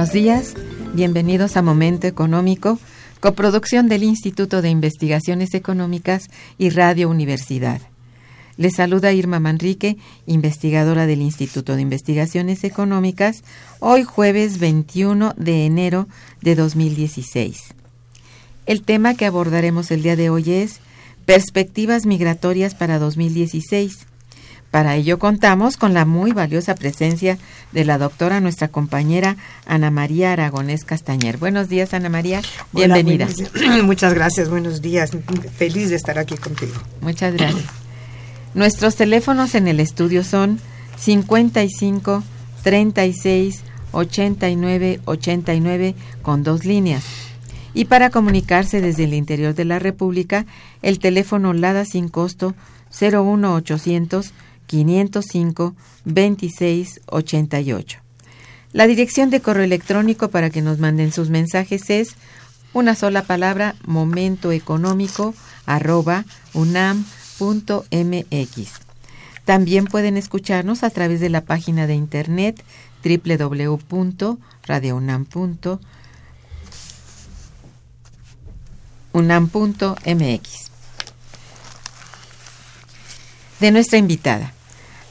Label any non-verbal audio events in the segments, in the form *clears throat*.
Buenos días. Bienvenidos a Momento Económico, coproducción del Instituto de Investigaciones Económicas y Radio Universidad. Les saluda Irma Manrique, investigadora del Instituto de Investigaciones Económicas, hoy jueves 21 de enero de 2016. El tema que abordaremos el día de hoy es Perspectivas migratorias para 2016 para ello contamos con la muy valiosa presencia de la doctora, nuestra compañera Ana María Aragonés Castañer. Buenos días, Ana María. Bienvenida. *clears throat* Muchas gracias, buenos días. Feliz de estar aquí contigo. Muchas gracias. Nuestros teléfonos en el estudio son 55 36 89 89 con dos líneas. Y para comunicarse desde el interior de la República, el teléfono LADA sin costo 01800 505 26 88. La dirección de correo electrónico para que nos manden sus mensajes es una sola palabra momentoeconómico arroba unam.mx. También pueden escucharnos a través de la página de internet www.radiounam.unam.mx. De nuestra invitada.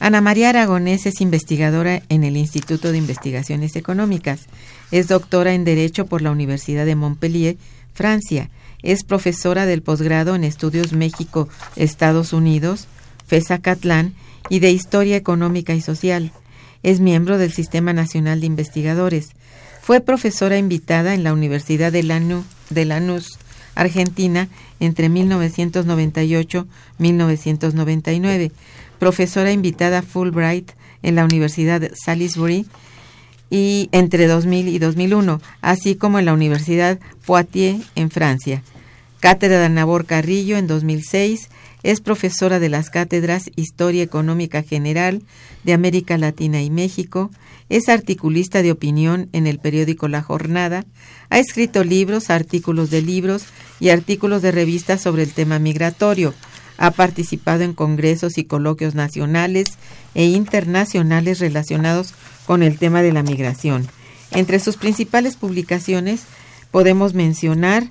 Ana María Aragonés es investigadora en el Instituto de Investigaciones Económicas. Es doctora en Derecho por la Universidad de Montpellier, Francia. Es profesora del posgrado en Estudios México-Estados Unidos, FESA Catlán, y de Historia Económica y Social. Es miembro del Sistema Nacional de Investigadores. Fue profesora invitada en la Universidad de, de Lanús, Argentina, entre 1998 y 1999 profesora invitada Fulbright en la Universidad de Salisbury y entre 2000 y 2001, así como en la Universidad Poitiers en Francia. Cátedra de Nabor Carrillo en 2006 es profesora de las cátedras Historia Económica General de América Latina y México, es articulista de opinión en el periódico La Jornada, ha escrito libros, artículos de libros y artículos de revistas sobre el tema migratorio, ha participado en congresos y coloquios nacionales e internacionales relacionados con el tema de la migración. Entre sus principales publicaciones podemos mencionar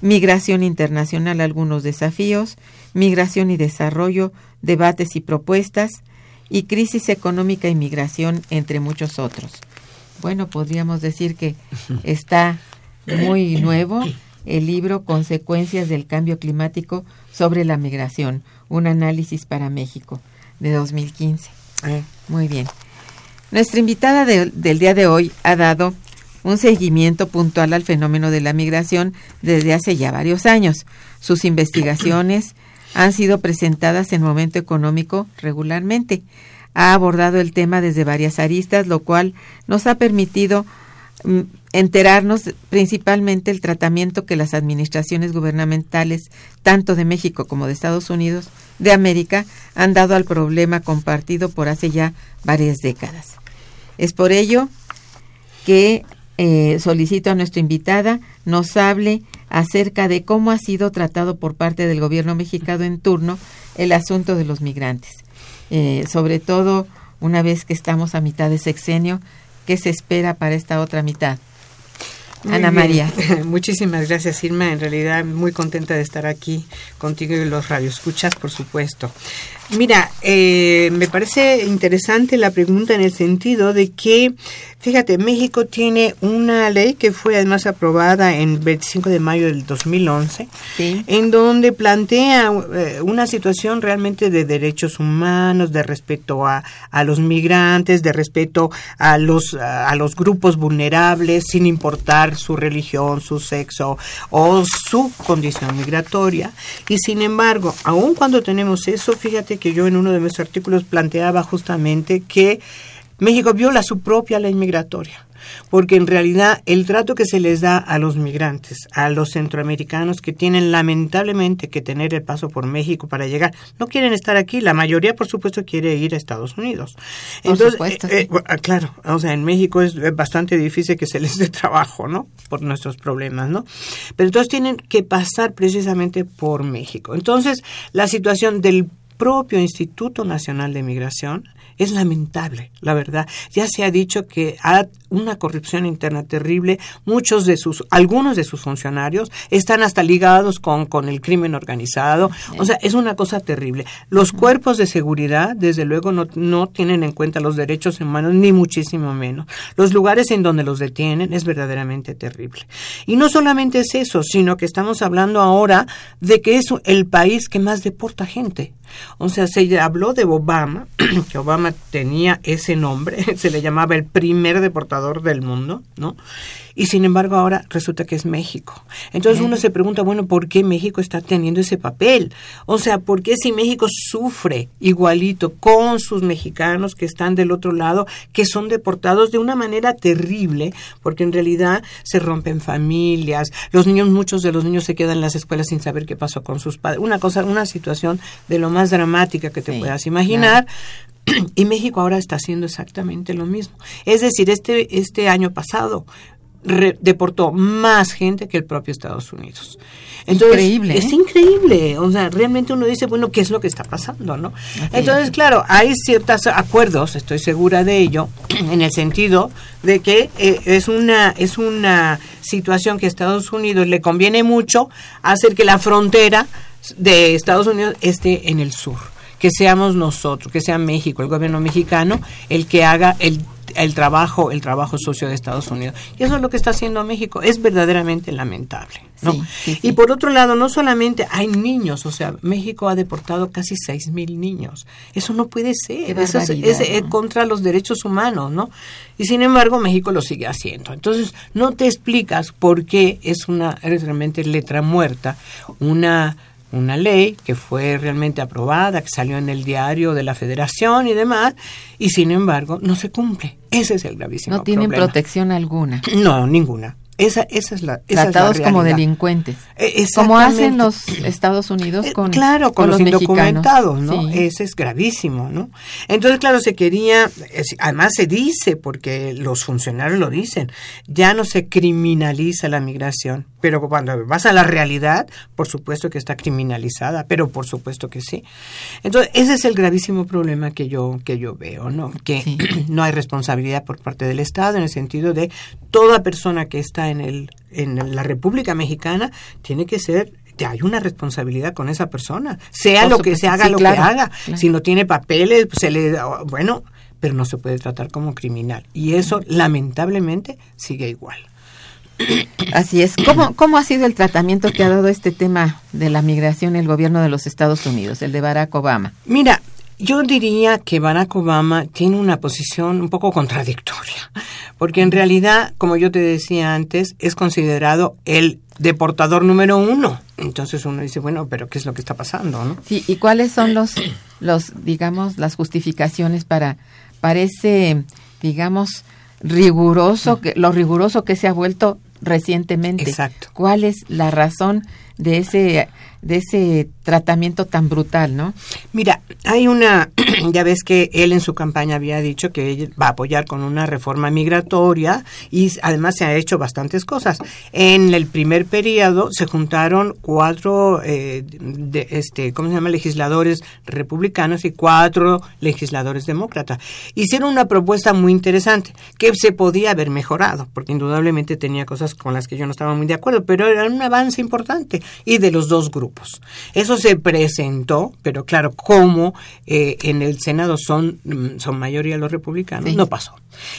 Migración Internacional, algunos desafíos, Migración y Desarrollo, debates y propuestas, y Crisis Económica y Migración, entre muchos otros. Bueno, podríamos decir que *laughs* está muy nuevo, el libro Consecuencias del Cambio Climático sobre la Migración, un análisis para México, de 2015. Eh, Muy bien. Nuestra invitada de- del día de hoy ha dado un seguimiento puntual al fenómeno de la migración desde hace ya varios años. Sus investigaciones han sido presentadas en Momento Económico regularmente. Ha abordado el tema desde varias aristas, lo cual nos ha permitido enterarnos principalmente el tratamiento que las administraciones gubernamentales, tanto de México como de Estados Unidos, de América, han dado al problema compartido por hace ya varias décadas. Es por ello que eh, solicito a nuestra invitada nos hable acerca de cómo ha sido tratado por parte del gobierno mexicano en turno el asunto de los migrantes. Eh, sobre todo una vez que estamos a mitad de sexenio, ¿qué se espera para esta otra mitad? muy Ana bien. María. *laughs* Muchísimas gracias, Irma. En realidad, muy contenta de estar aquí contigo y los radioescuchas, por supuesto. Mira, eh, me parece interesante la pregunta en el sentido de que, fíjate, México tiene una ley que fue además aprobada en 25 de mayo del 2011, Sí. en donde plantea eh, una situación realmente de derechos humanos, de respeto a, a los migrantes, de respeto a los, a los grupos vulnerables, sin importar su religión, su sexo o su condición migratoria. Y sin embargo, aun cuando tenemos eso, fíjate que yo en uno de mis artículos planteaba justamente que México viola su propia ley migratoria porque en realidad el trato que se les da a los migrantes, a los centroamericanos que tienen lamentablemente que tener el paso por México para llegar, no quieren estar aquí, la mayoría por supuesto quiere ir a Estados Unidos. Por Entonces, eh, eh, ah, claro, o sea, en México es bastante difícil que se les dé trabajo, ¿no? Por nuestros problemas, ¿no? Pero entonces tienen que pasar precisamente por México. Entonces, la situación del propio Instituto Nacional de Migración es lamentable, la verdad. Ya se ha dicho que hay una corrupción interna terrible. Muchos de sus, algunos de sus funcionarios están hasta ligados con, con el crimen organizado. O sea, es una cosa terrible. Los cuerpos de seguridad, desde luego, no, no tienen en cuenta los derechos humanos, ni muchísimo menos. Los lugares en donde los detienen es verdaderamente terrible. Y no solamente es eso, sino que estamos hablando ahora de que es el país que más deporta gente. O sea, se habló de Obama, *clears throat* que Obama tenía ese nombre, *laughs* se le llamaba el primer deportador del mundo, ¿no? Y sin embargo ahora resulta que es México. Entonces uno se pregunta, bueno, ¿por qué México está teniendo ese papel? O sea, ¿por qué si México sufre igualito con sus mexicanos que están del otro lado, que son deportados de una manera terrible, porque en realidad se rompen familias, los niños, muchos de los niños se quedan en las escuelas sin saber qué pasó con sus padres, una cosa, una situación de lo más dramática que te Sí, puedas imaginar. *clears throat* Y México ahora está haciendo exactamente lo mismo. Es decir, este, este año pasado re- deportó más gente que el propio Estados Unidos. Increíble, Es ¿eh? increíble. O sea, realmente uno dice, bueno, ¿qué es lo que está pasando? no Entonces, claro, hay ciertos acuerdos, estoy segura de ello, *clears throat* en el sentido de que eh, es una es una situación que a Estados Unidos le conviene mucho hacer que la frontera de Estados Unidos esté en el sur que seamos nosotros, que sea México, el gobierno mexicano, el que haga el, el trabajo, el trabajo socio de Estados Unidos. Y eso es lo que está haciendo México. Es verdaderamente lamentable. ¿no? Sí, sí, sí. Y por otro lado, no solamente hay niños, o sea, México ha deportado casi seis mil niños. Eso no puede ser. Eso es, es, eh, contra los derechos humanos, ¿no? Y sin embargo, México lo sigue haciendo. Entonces, no te explicas por qué es una es realmente letra muerta, una una ley que fue realmente aprobada, que salió en el diario de la Federación y demás, y sin embargo no se cumple. Ese es el gravísimo No tienen problema. protección alguna. No, ninguna. Esa, esa es la esa es la Tratados como delincuentes. Eh, Como hacen los Estados Unidos Eh, con, claro, con, los, indocumentados, ¿no? Sí. Ese es gravísimo, ¿no? Entonces, claro, se quería, es- además se dice, porque los funcionarios lo dicen, ya no se criminaliza la migración, pero cuando vas a la realidad, por supuesto que está criminalizada, pero por supuesto que sí. Entonces, ese es el gravísimo problema que yo que yo veo, ¿no? Que Sí. *clears throat* no hay responsabilidad por parte del Estado en el sentido de toda persona que está en el en la República Mexicana tiene que ser hay una responsabilidad con esa persona, sea lo que se haga, sí, lo claro, que haga. claro. Si no tiene papeles, pues, se le bueno, pero no se puede tratar como criminal y eso lamentablemente sigue igual. Así es. ¿Cómo, ¿Cómo ha sido el tratamiento que ha dado este tema de la migración el gobierno de los Estados Unidos, el de Barack Obama? Mira, yo diría que Barack Obama tiene una posición un poco contradictoria, porque en realidad, como yo te decía antes, es considerado el deportador número uno. Entonces uno dice, bueno, pero ¿qué es lo que está pasando? ¿no? Sí, ¿y cuáles son los, *clears throat* los digamos, las justificaciones para, para ese, digamos, riguroso, que, lo riguroso que se ha vuelto recientemente? Exacto. ¿Cuál es la razón de ese de ese tratamiento tan brutal, ¿no? Mira, hay una, *clears throat* ya ves que él en su campaña había dicho que él va a apoyar con una reforma migratoria y además se ha hecho bastantes cosas. En el primer periodo se juntaron cuatro, eh, de, este, ¿cómo se llama? Legisladores republicanos y cuatro legisladores demócratas. Hicieron una propuesta muy interesante que se podía haber mejorado, porque indudablemente tenía cosas con las que yo no estaba muy de acuerdo, pero era un avance importante y de los dos grupos. Eso se presentó, pero claro, como eh, en el Senado son, mm, son mayoría los republicanos, no pasó.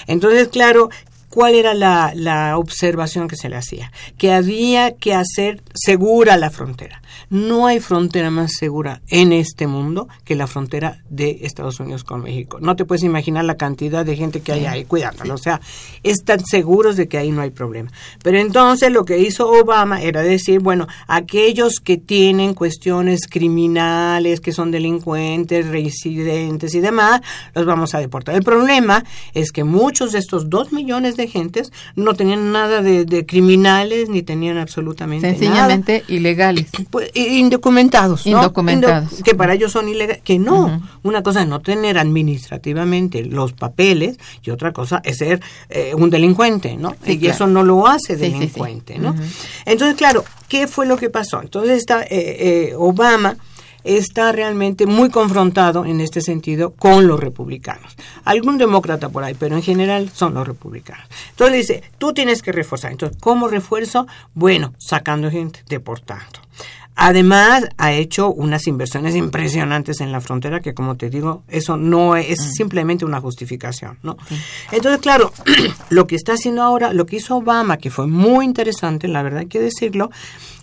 Entonces, claro, ¿Cuál era la, la, observación que se le hacía? Que había que hacer segura la frontera. No hay frontera más segura en este mundo que la frontera de Estados Unidos con México. No te puedes imaginar la cantidad de gente que hay ahí cuidándolo. O sea, están seguros de que ahí no hay problema. Pero entonces lo que hizo Obama era decir, bueno, aquellos que tienen cuestiones criminales, que son delincuentes, residentes y demás, los vamos a deportar. El problema es que muchos de estos dos millones de gentes no tenían nada de, criminales ni tenían absolutamente Sencillamente ilegales. Pues, indocumentados. Indocumentados. que para ellos son ilegales. Que no. Una cosa es no tener administrativamente los papeles y otra cosa es ser eh, un delincuente, ¿no? y eso no lo hace delincuente, ¿no? Entonces, claro, ¿qué fue lo que pasó? Entonces está eh, eh, Obama está realmente muy confrontado en este sentido con los republicanos. Algún demócrata por ahí, pero en general son los republicanos. Entonces dice, tú tienes que reforzar. Entonces, ¿cómo refuerzo? Bueno, sacando gente, deportando. Además, ha hecho unas inversiones impresionantes en la frontera que, como te digo, eso no es, mm. simplemente una justificación, ¿no? Entonces, claro, *clears throat* lo que está haciendo ahora, lo que hizo Obama, que fue muy interesante, la verdad hay que decirlo,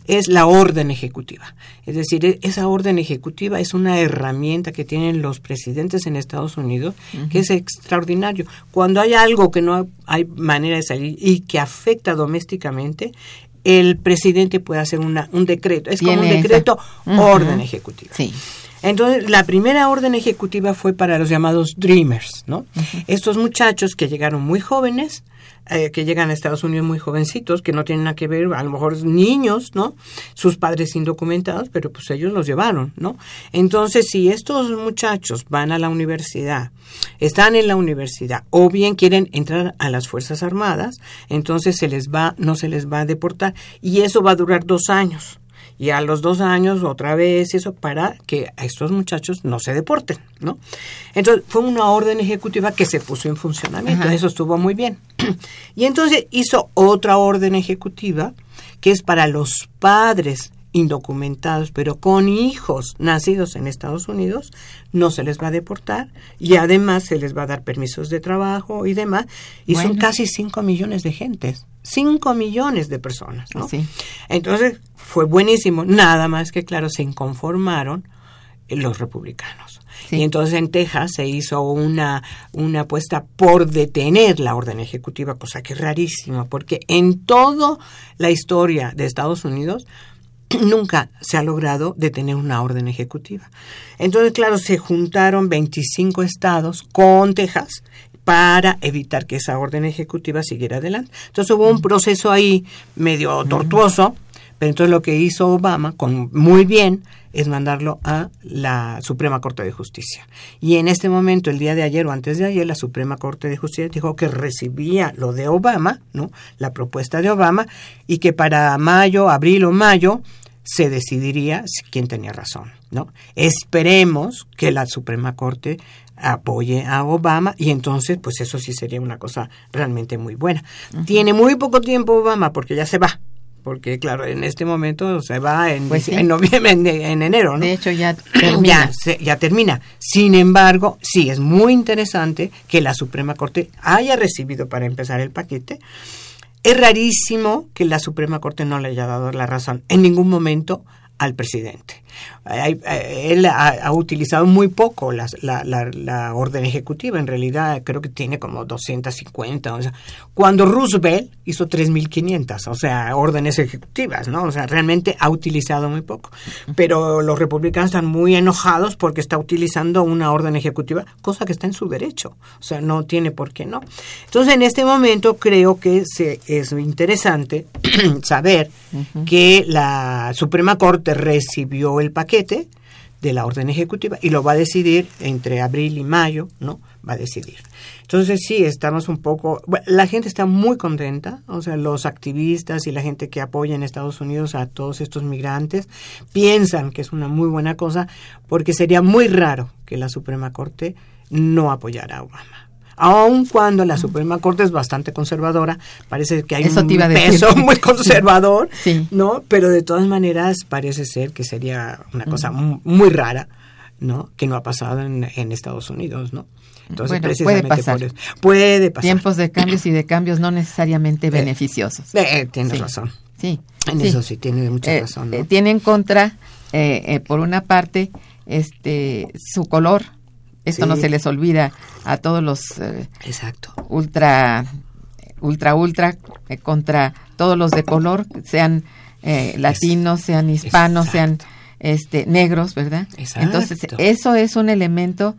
es la orden ejecutiva. Es decir, e-, esa orden ejecutiva es una herramienta que tienen los presidentes en Estados Unidos que es extraordinario. Cuando hay algo que no hay manera de salir y que afecta domésticamente, el presidente puede hacer una, un decreto. Es como un decreto orden ejecutiva. Sí. Entonces, la primera orden ejecutiva fue para los llamados Dreamers, ¿no? Estos muchachos que llegaron muy jóvenes, eh, que llegan a Estados Unidos muy jovencitos, que no tienen nada que ver, a lo mejor niños, ¿no? Sus padres indocumentados, pero pues ellos los llevaron, ¿no? Entonces, si estos muchachos van a la universidad, están en la universidad, o bien quieren entrar a las Fuerzas Armadas, entonces se les va, no se les va a deportar, y eso va a durar dos años y a los dos años otra vez eso para que a estos muchachos no se deporten, ¿no? Entonces fue una orden ejecutiva que se puso en funcionamiento, eso estuvo muy bien. *clears throat* Y entonces hizo otra orden ejecutiva que es para los padres indocumentados, pero con hijos nacidos en Estados Unidos, no se les va a deportar y además se les va a dar permisos de trabajo y demás. Y son casi 5 millones de gentes, 5 millones de personas. ¿no? Entonces fue buenísimo, nada más que claro, se inconformaron los republicanos. Y entonces en Texas se hizo una, una apuesta por detener la orden ejecutiva, cosa que es rarísima, porque en toda la historia de Estados Unidos *clears throat* nunca se ha logrado detener una orden ejecutiva. Entonces, claro, se juntaron 25 estados con Texas para evitar que esa orden ejecutiva siguiera adelante. Entonces hubo un proceso ahí medio tortuoso, pero entonces lo que hizo Obama, con muy bien, es mandarlo a la Suprema Corte de Justicia. Y en este momento, el día de ayer o antes de ayer, la Suprema Corte de Justicia dijo que recibía lo de Obama, ¿no? La propuesta de Obama, y que para mayo, abril o mayo, se decidiría quién tenía razón, ¿no? Esperemos que la Suprema Corte apoye a Obama y entonces pues eso sí sería una cosa realmente muy buena. Tiene muy poco tiempo Obama porque ya se va, porque claro, en este momento se va en, pues en noviembre, en, enero, ¿no? De hecho ya termina. Ya, termina. Sin embargo, sí, es muy interesante que la Suprema Corte haya recibido para empezar el paquete Es rarísimo que la Suprema Corte no le haya dado la razón en ningún momento al presidente. Él ha, utilizado muy poco la, la, orden ejecutiva, en realidad creo que tiene como 250. O sea, cuando Roosevelt hizo 3.500, o sea, órdenes ejecutivas, ¿no? O sea, realmente ha utilizado muy poco. Pero los republicanos están muy enojados porque está utilizando una orden ejecutiva, cosa que está en su derecho. O sea, no tiene por qué no. Entonces, en este momento creo que se, es interesante *clears throat* saber que la Suprema Corte recibió el paquete de la orden ejecutiva y lo va a decidir entre abril y mayo, ¿no? Va a decidir. Entonces sí, estamos un poco, la gente está muy contenta, o sea, los activistas y la gente que apoya en Estados Unidos a todos estos migrantes piensan que es una muy buena cosa porque sería muy raro que la Suprema Corte no apoyara a Obama aun cuando la Suprema Corte es bastante conservadora, parece que hay un peso *laughs* muy conservador, ¿no? Pero de todas maneras parece ser que sería una cosa muy rara, ¿no? Que no ha pasado en, Estados Unidos, ¿no? Entonces, puede pasar. puede pasar. Tiempos de cambios y de cambios no necesariamente eh, beneficiosos. Eh, tienes razón. Sí. En eso sí, tiene mucha eh, razón. ¿no? tiene en contra, por una parte, este su color, esto no se les olvida a todos los eh, Exacto. ultra, ultra, ultra, eh, contra todos los de color, sean eh, latinos, sean hispanos, sean este negros, ¿verdad? Exacto. Entonces, eso es un elemento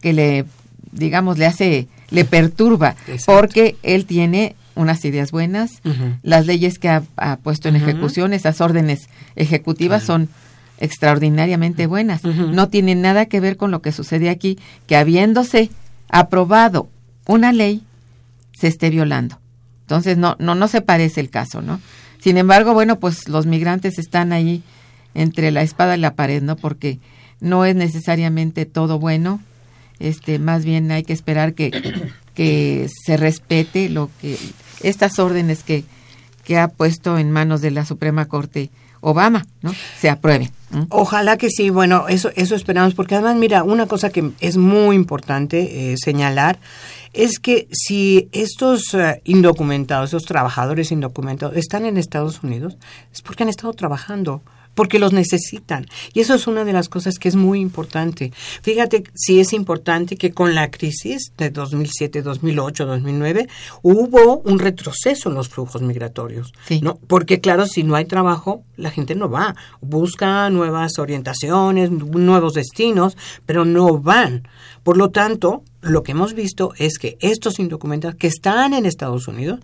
que le, digamos, le hace, le perturba, porque él tiene unas ideas buenas, las leyes que ha, puesto en ejecución, esas órdenes ejecutivas son extraordinariamente buenas. No tiene nada que ver con lo que sucede aquí, que habiéndose aprobado una ley, se esté violando. Entonces, no, no, no se parece el caso, ¿no? Sin embargo, bueno, pues los migrantes están ahí entre la espada y la pared, ¿no? Porque no es necesariamente todo bueno, este, más bien hay que esperar que, que se respete lo que estas órdenes que, que ha puesto en manos de la Suprema Corte Obama, ¿no? Se apruebe. Ojalá que sí, bueno, eso, eso esperamos, porque además, mira, una cosa que es muy importante eh, señalar es que si estos eh, indocumentados, estos trabajadores indocumentados están en Estados Unidos, es porque han estado trabajando porque los necesitan. Y eso es una de las cosas que es muy importante. Fíjate si es importante que con la crisis de 2007, 2008, 2009 hubo un retroceso en los flujos migratorios. ¿no? Porque claro, si no hay trabajo, la gente no va. Busca nuevas orientaciones, nuevos destinos, pero no van. Por lo tanto, lo que hemos visto es que estos indocumentados que están en Estados Unidos,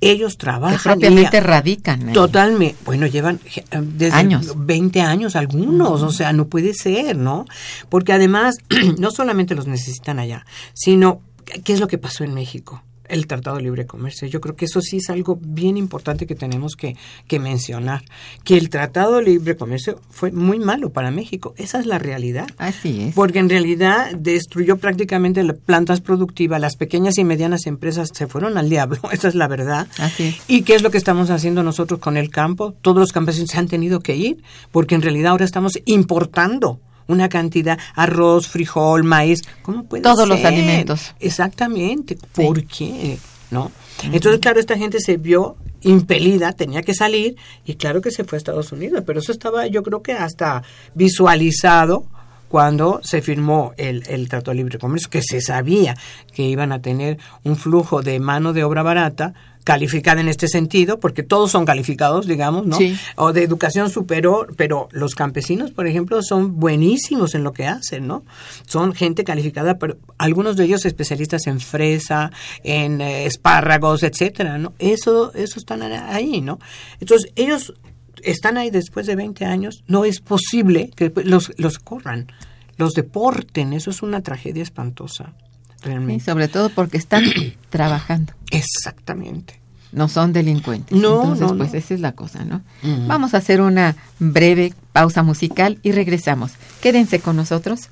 ellos trabajan. Que propiamente radican. Totalmente. Bueno, llevan eh, desde años. 20 años algunos, o sea, no puede ser, ¿no? Porque además, *clears throat* no solamente los necesitan allá, sino, ¿qué es lo que pasó en México? El Tratado de Libre Comercio. Yo creo que eso sí es algo bien importante que tenemos que, que, mencionar, que el Tratado de Libre Comercio fue muy malo para México. Esa es la realidad. Así es. Porque en realidad destruyó prácticamente las plantas productivas, las pequeñas y medianas empresas se fueron al diablo, *laughs* esa es la verdad. Así es. ¿Y qué es lo que estamos haciendo nosotros con el campo? Todos los campesinos se han tenido que ir, porque en realidad ahora estamos importando una cantidad, arroz, frijol, maíz, ¿cómo puede Todos los alimentos. Exactamente. ¿Por qué? ¿No? Entonces, claro, esta gente se vio impelida, tenía que salir y claro que se fue a Estados Unidos, pero eso estaba yo creo que hasta visualizado cuando se firmó el, el Trato de Libre Comercio, que se sabía que iban a tener un flujo de mano de obra barata calificada en este sentido, porque todos son calificados, digamos, ¿no? O de educación superior, pero los campesinos, por ejemplo, son buenísimos en lo que hacen, ¿no? Son gente calificada, pero algunos de ellos especialistas en fresa, en eh, espárragos, etcétera, ¿no? Eso, eso están ahí, ¿no? Entonces, ellos están ahí después de 20 años, no es posible que los, los corran, los deporten, eso es una tragedia espantosa. Realmente. sobre todo porque están *clears throat* trabajando. Exactamente. No son delincuentes. No, Entonces, pues esa es la cosa, ¿no? Vamos a hacer una breve pausa musical y regresamos. Quédense con nosotros.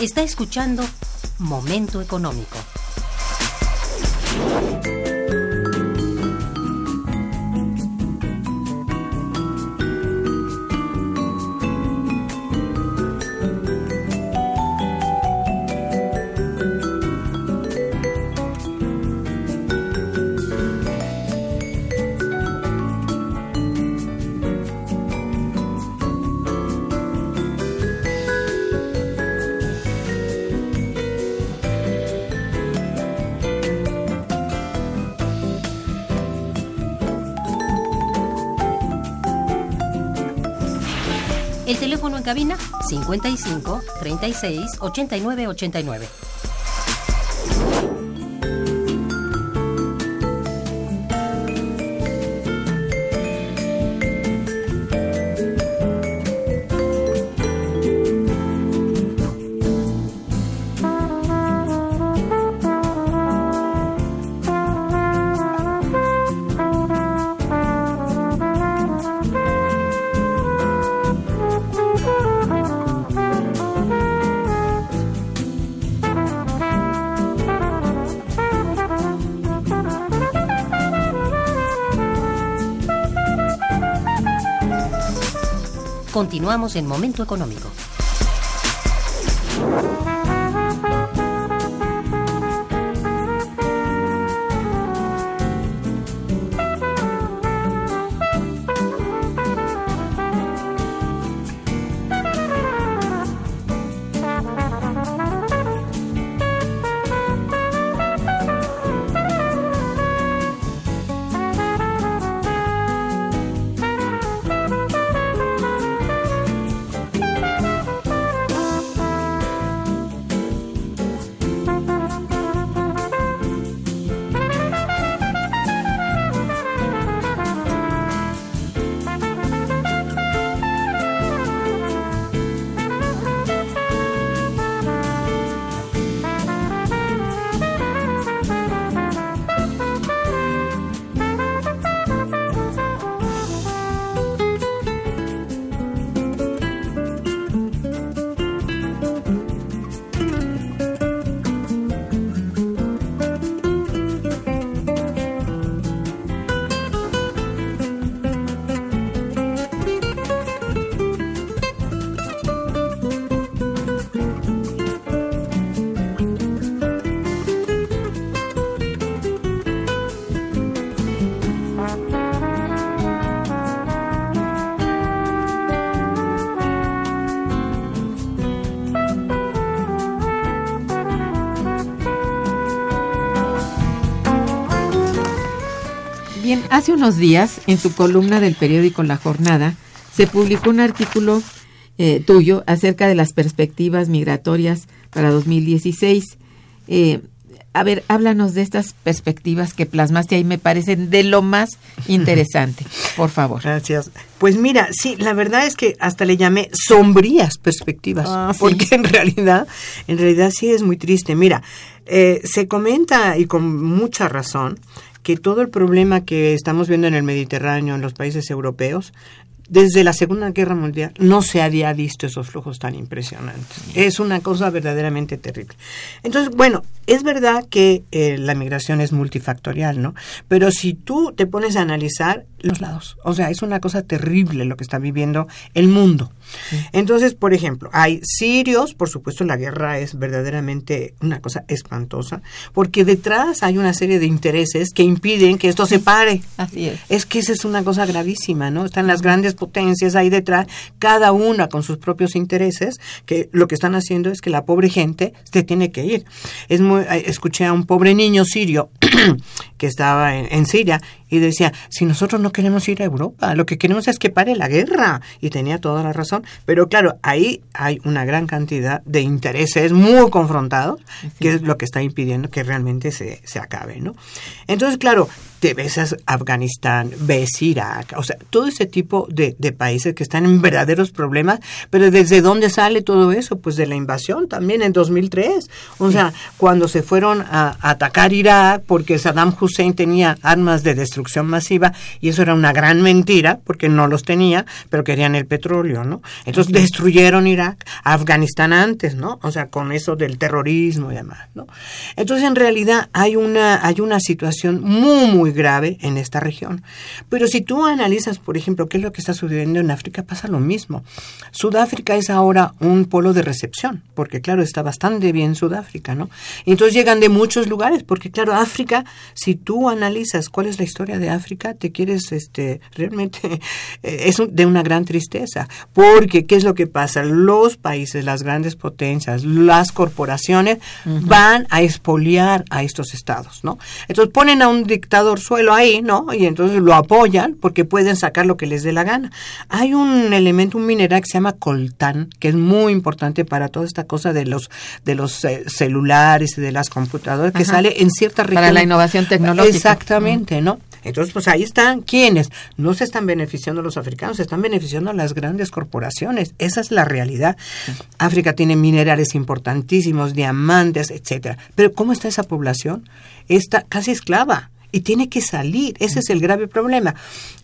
Está escuchando Momento Económico. Cabina 55 36 89 89. Continuamos en Momento Económico. Hace unos días, en tu columna del periódico La Jornada, se publicó un artículo eh, tuyo acerca de las perspectivas migratorias para 2016. Eh, a ver, háblanos de estas perspectivas que plasmaste ahí, me parecen de lo más *laughs* interesante, por favor. Gracias. Pues mira, sí, la verdad es que hasta le llamé sombrías perspectivas, Ah, sí. porque en realidad, en realidad sí es muy triste. Mira, eh, se comenta y con mucha razón que todo el problema que estamos viendo en el Mediterráneo, en los países europeos, desde la Segunda Guerra Mundial no se había visto esos flujos tan impresionantes. Es una cosa verdaderamente terrible. Entonces, bueno, es verdad que eh, la migración es multifactorial, ¿no? Pero si tú te pones a analizar los lados, o sea, es una cosa terrible lo que está viviendo el mundo. Entonces, por ejemplo, hay sirios, por supuesto la guerra es verdaderamente una cosa espantosa, porque detrás hay una serie de intereses que impiden que esto se pare. Así es. Es que esa es una cosa gravísima, ¿no? Están las grandes potencias ahí detrás, cada una con sus propios intereses, que lo que están haciendo es que la pobre gente se tiene que ir. Es muy, eh, escuché a un pobre niño sirio *clears throat* que estaba en, en Siria y decía, si nosotros no queremos ir a Europa, lo que queremos es que pare la guerra. Y tenía toda la razón. Pero claro, ahí hay una gran cantidad de intereses muy confrontados, que es lo que está impidiendo que realmente se, se acabe, ¿no? Entonces, claro, te ves a Afganistán, ves Irak, o sea, todo ese tipo de, de países que están en verdaderos problemas, pero ¿desde dónde sale todo eso? Pues de la invasión también en 2003. O sea, cuando se fueron a, a atacar Irak porque Saddam Hussein tenía armas de destrucción masiva y eso era una gran mentira porque no los tenía, pero querían el petróleo, ¿no? Entonces destruyeron Irak, Afganistán antes, ¿no? O sea, con eso del terrorismo y demás, ¿no? Entonces, en realidad hay una hay una situación muy muy grave en esta región. Pero si tú analizas, por ejemplo, qué es lo que está sucediendo en África, pasa lo mismo. Sudáfrica es ahora un polo de recepción, porque claro, está bastante bien Sudáfrica, ¿no? Entonces llegan de muchos lugares, porque claro, África, si tú analizas cuál es la historia de África, te quieres, este, realmente, *laughs* eh, es un- de una gran tristeza, porque ¿qué es lo que pasa? Los países, las grandes potencias, las corporaciones van a expoliar a estos estados, ¿no? Entonces ponen a un dictador suelo ahí, ¿no? Y entonces lo apoyan porque pueden sacar lo que les dé la gana. Hay un elemento, un mineral que se llama coltán, que es muy importante para toda esta cosa de los de los eh, celulares y de las computadoras, que sale en ciertas regiones. Para la innovación tecnológica. Exactamente, ¿no? Entonces, pues ahí están. ¿Quiénes? No se están beneficiando los africanos, se están beneficiando las grandes corporaciones. Esa es la realidad. África tiene minerales importantísimos, diamantes, etcétera. Pero ¿cómo está esa población? Está casi esclava. Y tiene que salir, ese es el grave problema.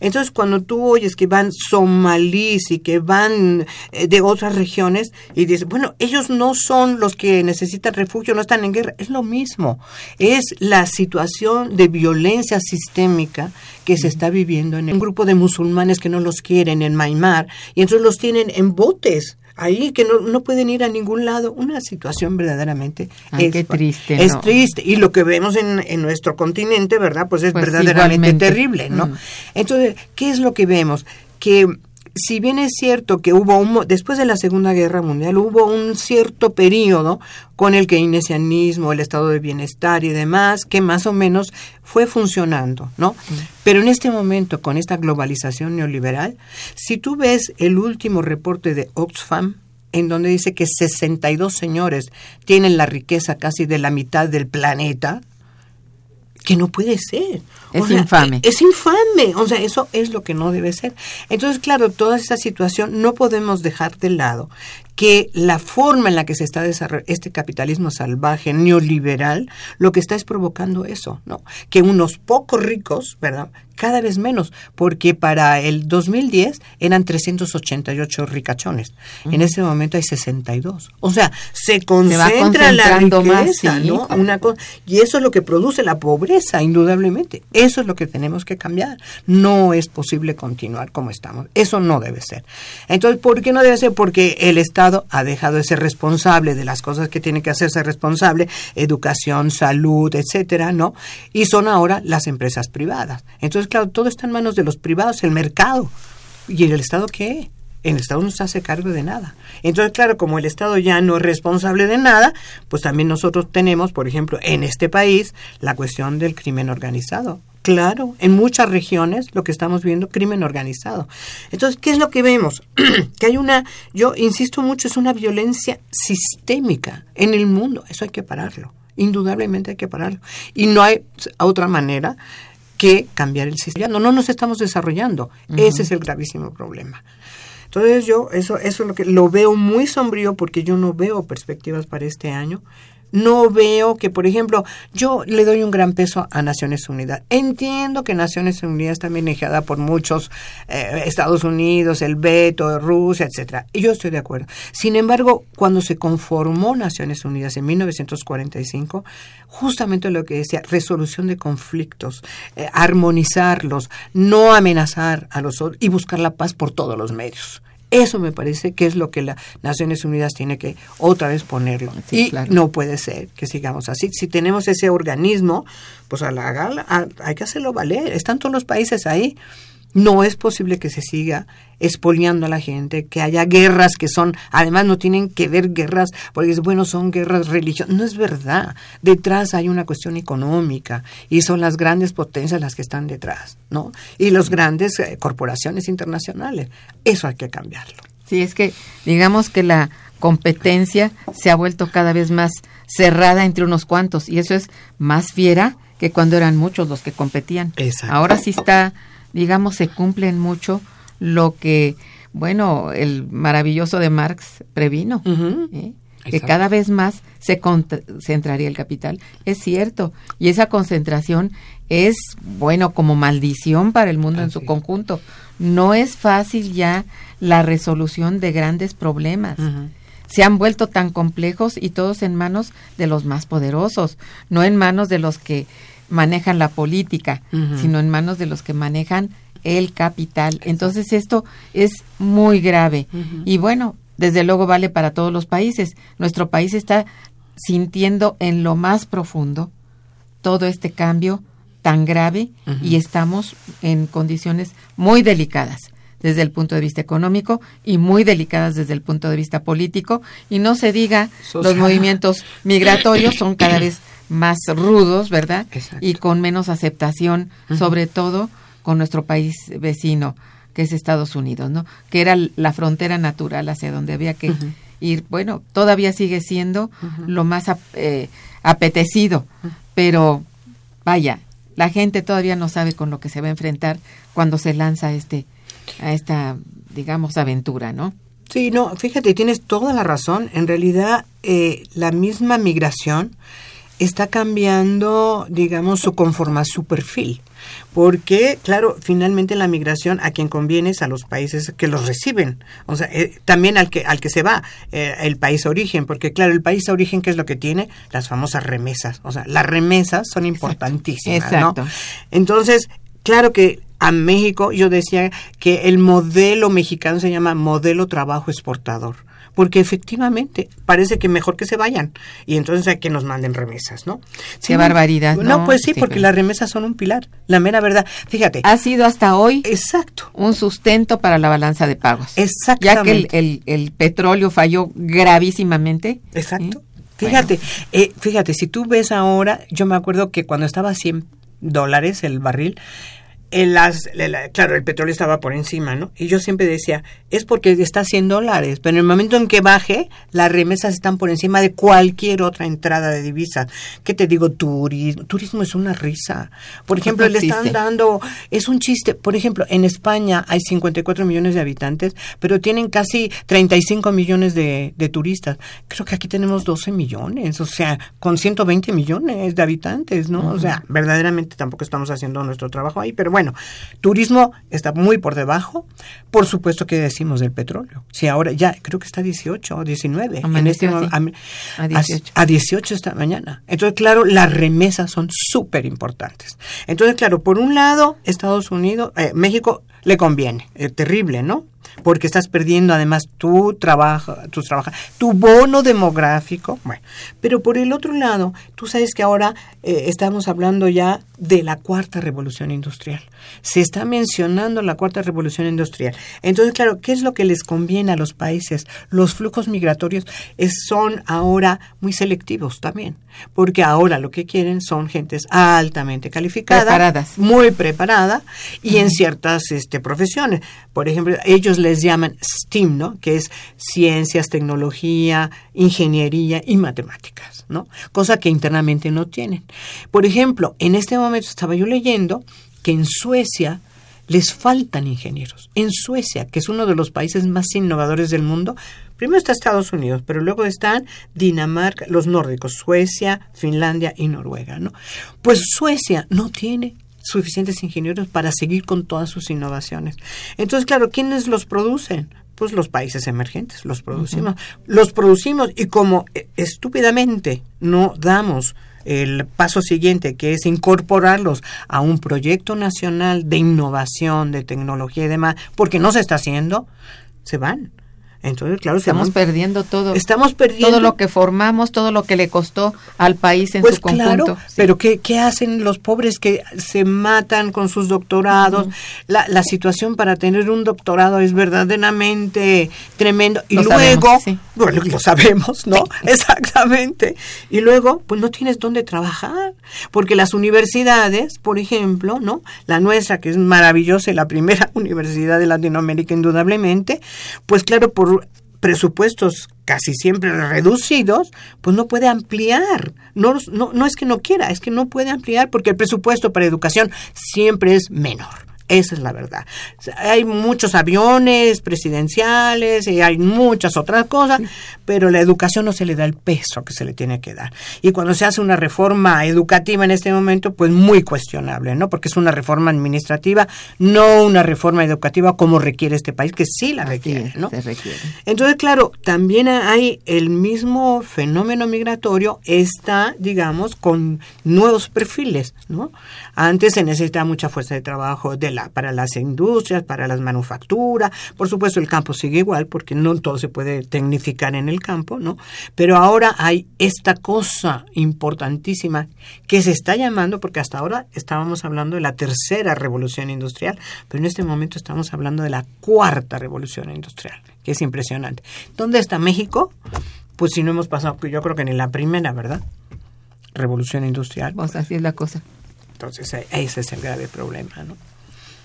Entonces, cuando tú oyes que van somalíes y que van eh, de otras regiones y dices, bueno, ellos no son los que necesitan refugio, no están en guerra, es lo mismo. Es la situación de violencia sistémica que se está viviendo en un grupo de musulmanes que no los quieren en Maimar y entonces los tienen en botes ahí que no, no pueden ir a ningún lado. Una situación verdaderamente Ay, es, qué triste, es ¿no? triste. Y lo que vemos en, en nuestro continente, ¿verdad? Pues es Pues verdaderamente igualmente. terrible, ¿no? Mm. Entonces, ¿qué es lo que vemos? Que si bien es cierto que hubo un, después de la Segunda Guerra Mundial hubo un cierto periodo con el keynesianismo, el estado de bienestar y demás, que más o menos fue funcionando, ¿no? Pero en este momento, con esta globalización neoliberal, si tú ves el último reporte de Oxfam, en donde dice que 62 señores tienen la riqueza casi de la mitad del planeta, que no puede ser. Es infame. Es infame. O sea, eso es lo que no debe ser. Entonces, claro, toda esta situación no podemos dejar de lado que la forma en la que se está desarrollando este capitalismo salvaje neoliberal, lo que está es provocando eso, ¿no? Que unos pocos ricos, ¿verdad? Cada vez menos, porque para el 2010 eran 388 ricachones. En este momento hay 62. O sea, se concentra la concentrando riqueza, más. ¿no? Una co- y eso es lo que produce la pobreza, indudablemente. Eso es lo que tenemos que cambiar. No es posible continuar como estamos. Eso no debe ser. Entonces, ¿por qué no debe ser? Porque el Estado ha dejado de ser responsable de las cosas que tiene que hacerse responsable, educación, salud, etcétera, ¿no? Y son ahora las empresas privadas. Entonces, claro, todo está en manos de los privados, el mercado. ¿Y el Estado qué? El Estado no se hace cargo de nada. Entonces, claro, como el Estado ya no es responsable de nada, pues también nosotros tenemos, por ejemplo, en este país, la cuestión del crimen organizado. Claro, en muchas regiones lo que estamos viendo, crimen organizado. Entonces, ¿qué es lo que vemos? *clears throat* que hay una, yo insisto mucho, es una violencia sistémica en el mundo. Eso hay que pararlo. Indudablemente hay que pararlo. Y no hay otra manera que cambiar el sistema. No, no nos estamos desarrollando. Ese es el gravísimo problema. Entonces yo eso eso es lo que lo veo muy sombrío porque yo no veo perspectivas para este año. No veo que, por ejemplo, yo le doy un gran peso a Naciones Unidas. Entiendo que Naciones Unidas está manejada por muchos, eh, Estados Unidos, el veto, Rusia, etcétera. Yo estoy de acuerdo. Sin embargo, cuando se conformó Naciones Unidas en 1945, justamente lo que decía, resolución de conflictos, eh, armonizarlos, no amenazar a los otros y buscar la paz por todos los medios. Eso me parece que es lo que las Naciones Unidas tiene que otra vez ponerlo. Sí, y claro. no puede ser que sigamos así. Si tenemos ese organismo, pues a la gala a- hay que hacerlo valer. Están todos los países ahí. No es posible que se siga expoliando a la gente, que haya guerras que son, además no tienen que ver guerras, porque es bueno, son guerras religiosas. No es verdad. Detrás hay una cuestión económica y son las grandes potencias las que están detrás, ¿no? Y las grandes eh, corporaciones internacionales. Eso hay que cambiarlo. Sí, es que digamos que la competencia se ha vuelto cada vez más cerrada entre unos cuantos y eso es más fiera que cuando eran muchos los que competían. Exacto. Ahora sí está, digamos, se cumplen mucho lo que, bueno, el maravilloso de Marx previno. ¿eh? que cada vez más se concentraría el capital. Es cierto, y esa concentración es, bueno, como maldición para el mundo en su conjunto. No es fácil ya la resolución de grandes problemas. Se han vuelto tan complejos y todos en manos de los más poderosos, no en manos de los que manejan la política, sino en manos de los que manejan el capital. Entonces esto es muy grave. Y bueno, desde luego vale para todos los países. Nuestro país está sintiendo en lo más profundo todo este cambio tan grave y estamos en condiciones muy delicadas desde el punto de vista económico y muy delicadas desde el punto de vista político y no se diga los movimientos migratorios son cada vez *coughs* más rudos, ¿verdad? Exacto. Y con menos aceptación, sobre todo con nuestro país vecino, que es Estados Unidos, ¿no? Que era la frontera natural hacia donde había que ir. Bueno, todavía sigue siendo lo más ap- eh, apetecido, pero vaya, la gente todavía no sabe con lo que se va a enfrentar cuando se lanza este a esta digamos aventura, ¿no? Sí, no, fíjate, tienes toda la razón. En realidad, eh, la misma migración está cambiando, digamos, su conforma, su perfil. Porque, claro, finalmente la migración a quien conviene es a los países que los reciben. O sea, eh, también al que, al que se va, eh, el país origen. Porque, claro, el país origen, ¿qué es lo que tiene? Las famosas remesas. O sea, las remesas son importantísimas. Exacto. Entonces, claro que a México yo decía que el modelo mexicano se llama modelo trabajo exportador. Porque efectivamente parece que mejor que se vayan y entonces hay que nos manden remesas, ¿no? Qué barbaridad, No, ¿no? pues sí, Sí, porque pero- las remesas son un pilar, la mera verdad. Fíjate. Ha sido hasta hoy Exacto. un sustento para la balanza de pagos. Ya que el, Exactamente. el- el petróleo falló gravísimamente. Exacto. ¿sí? Fíjate, eh, fíjate, si tú ves ahora, yo me acuerdo que cuando estaba a 100 dólares el barril, en las, la- la- claro, el petróleo estaba por encima, ¿no? Y yo siempre decía, es porque está a 100 dólares, pero en el momento en que baje, las remesas están por encima de cualquier otra entrada de divisas. ¿Qué te digo? Turismo, turismo es una risa. Por ejemplo, le están dando, es un chiste. Por ejemplo, en España hay 54 millones de habitantes, pero tienen casi 35 millones de, de turistas. Creo que aquí tenemos 12 millones, o sea, con 120 millones de habitantes, ¿no? O sea, verdaderamente tampoco estamos haciendo nuestro trabajo ahí, pero bueno, turismo está muy por debajo. Por supuesto que decimos del petróleo. Si ahora ya, creo que está 18 o 19. En este, a 18. a 18 esta mañana. Entonces, claro, las remesas son súper importantes. Entonces, claro, por un lado, Estados Unidos, eh, México le conviene, eh, terrible, ¿no? Porque estás perdiendo además tu trabajo, tus trabaja, tu bono demográfico. Bueno, pero por el otro lado, tú sabes que ahora eh, estamos hablando ya de la cuarta revolución industrial. Se está mencionando la cuarta revolución industrial. Entonces, claro, ¿qué es lo que les conviene a los países? Los flujos migratorios es- son ahora muy selectivos también, porque ahora lo que quieren son gentes altamente calificadas, Preparadas. muy preparada y en ciertas este, profesiones. Por ejemplo, ellos les llaman STEAM, ¿no? Que es ciencias, tecnología, ingeniería y matemáticas, ¿no? Cosa que internamente no tienen. Por ejemplo, en este momento estaba yo leyendo que en Suecia les faltan ingenieros. En Suecia, que es uno de los países más innovadores del mundo, primero está Estados Unidos, pero luego están Dinamarca, los nórdicos, Suecia, Finlandia y Noruega, ¿no? Pues Suecia no tiene suficientes ingenieros para seguir con todas sus innovaciones. Entonces, claro, ¿quiénes los producen? Pues los países emergentes, los producimos. Los producimos y como eh, estúpidamente no damos el paso siguiente, que es incorporarlos a un proyecto nacional de innovación, de tecnología y demás, porque no se está haciendo, se van. Entonces, claro, Estamos perdiendo todo. Estamos perdiendo todo lo que formamos, todo lo que le costó al país en pues su conjunto. claro, Sí. pero ¿qué, ¿qué hacen los pobres que se matan con sus doctorados? la, la situación para tener un doctorado es verdaderamente tremendo. Y Lo luego, sabemos, sí. bueno, lo sabemos, ¿no? *laughs* Exactamente. Y luego, pues no tienes dónde trabajar, porque las universidades, por ejemplo, ¿no? La nuestra, que es maravillosa y la primera *laughs* universidad de Latinoamérica indudablemente, pues claro, por presupuestos casi siempre reducidos, pues no puede ampliar. No, no, no es que no quiera, es que no puede ampliar porque el presupuesto para educación siempre es menor. Esa es la verdad. Hay muchos aviones presidenciales y hay muchas otras cosas, pero la educación no se le da el peso que se le tiene que dar. Y cuando se hace una reforma educativa en este momento, pues muy cuestionable, ¿no? Porque es una reforma administrativa, no una reforma educativa como requiere este país, que sí la requiere, es, ¿no? se requiere. Entonces, claro, también hay el mismo fenómeno migratorio, está, digamos, con nuevos perfiles, ¿no? Antes se necesitaba mucha fuerza de trabajo de la, para las industrias, para las manufacturas, por supuesto el campo sigue igual, porque no todo se puede tecnificar en el campo, ¿no? Pero ahora hay esta cosa importantísima que se está llamando, porque hasta ahora estábamos hablando de la tercera revolución industrial, pero en este momento estamos hablando de la cuarta revolución industrial, que es impresionante. ¿Dónde está México? Pues si no hemos pasado, yo creo que ni la primera, ¿verdad? revolución industrial. Pues así es la cosa. Entonces, e- ese es el grave problema, ¿no?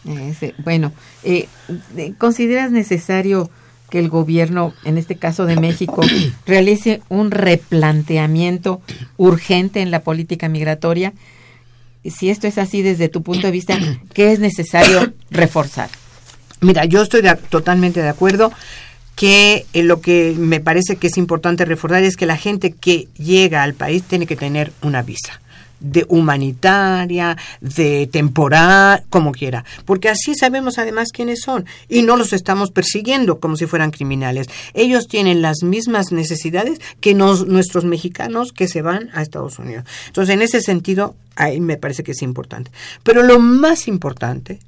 Ese- bueno, eh, de- ¿consideras necesario que el gobierno, en este caso de México, *coughs* realice un replanteamiento urgente en la política migratoria? Si esto es así desde tu punto de vista, ¿qué es necesario reforzar? Mira, yo estoy de- totalmente de acuerdo que eh, lo que me parece que es importante reforzar es que la gente que llega al país tiene que tener una visa de humanitaria, de temporal, como quiera, porque así sabemos además quiénes son y no los estamos persiguiendo como si fueran criminales. Ellos tienen las mismas necesidades que nos- nuestros mexicanos que se van a Estados Unidos. Entonces, en ese sentido, ahí me parece que es importante. Pero lo más importante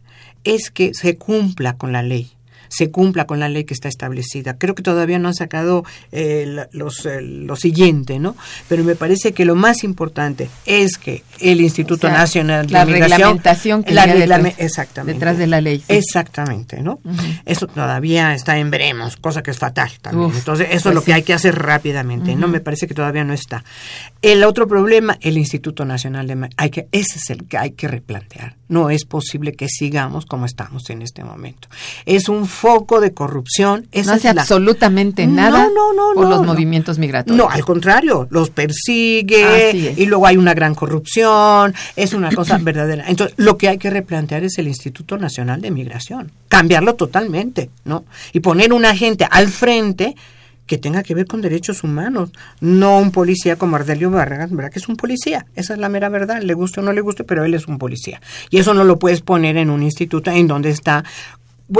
es que se cumpla con la ley se cumpla con la ley que está establecida. Creo que todavía no han sacado eh, los, eh, lo siguiente, ¿no? Pero me parece que lo más importante es que el Instituto O sea, Nacional de la Migración... reglamentación que la reglame- detrás- exactamente. detrás de la ley, sí. Exactamente, ¿no? Eso todavía está en veremos, cosa que es fatal también. Uf, Entonces, eso pues es lo sí. que hay que hacer rápidamente, ¿no? Me parece que todavía no está. El otro problema, el Instituto Nacional de... Hay que, ese es el que hay que replantear. No es posible que sigamos como estamos en este momento. Es un foco de corrupción. Esa no es hace la- absolutamente nada no, no, por los movimientos migratorios. No, al contrario, los persigue y luego hay una gran corrupción, es una cosa *clears throat* verdadera. Entonces, lo que hay que replantear es el Instituto Nacional de Migración, cambiarlo totalmente, ¿no? Y poner un agente al frente que tenga que ver con derechos humanos, no un policía como Ardelio Vargas, ¿verdad? Que es un policía, esa es la mera verdad, le guste o no le guste, pero él es un policía. Y eso no lo puedes poner en un instituto en donde está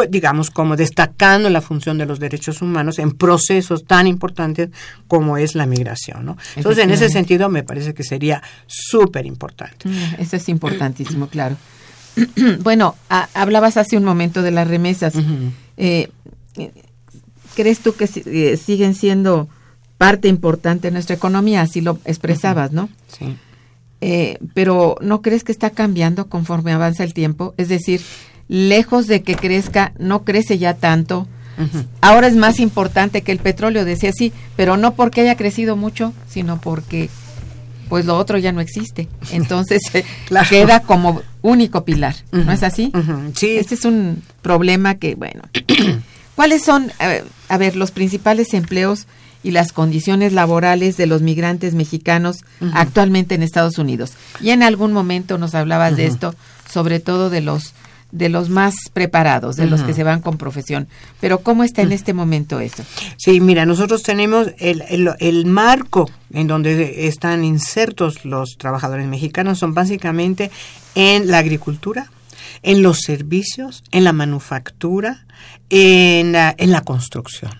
digamos, como destacando la función de los derechos humanos en procesos tan importantes como es la migración, ¿no? Entonces, en ese sentido, me parece que sería súper importante. Mm, Eso es importantísimo, claro. *clears throat* bueno, a- hablabas hace un momento de las remesas. Eh, eh, ¿Crees tú que eh, siguen siendo parte importante de nuestra economía? Así lo expresabas, ¿no? Sí. Eh, pero ¿no crees que está cambiando conforme avanza el tiempo? Es decir, lejos de que crezca, no crece ya tanto. Ahora es más importante que el petróleo, decía sí, pero no porque haya crecido mucho, sino porque pues lo otro ya no existe. *laughs* Entonces eh, Claro. queda como único pilar, ¿no es así? sí. Este es un problema que, bueno, *clears throat* ¿cuáles son, a ver, los principales empleos y las condiciones laborales de los migrantes mexicanos actualmente en Estados Unidos? Y en algún momento nos hablabas de esto, sobre todo de los de los más preparados, de los que se van con profesión. Pero ¿cómo está en este momento eso? Sí, mira, nosotros tenemos el, el, el marco en donde están insertos los trabajadores mexicanos son básicamente en la agricultura, en los servicios, en la manufactura, en la, en la construcción.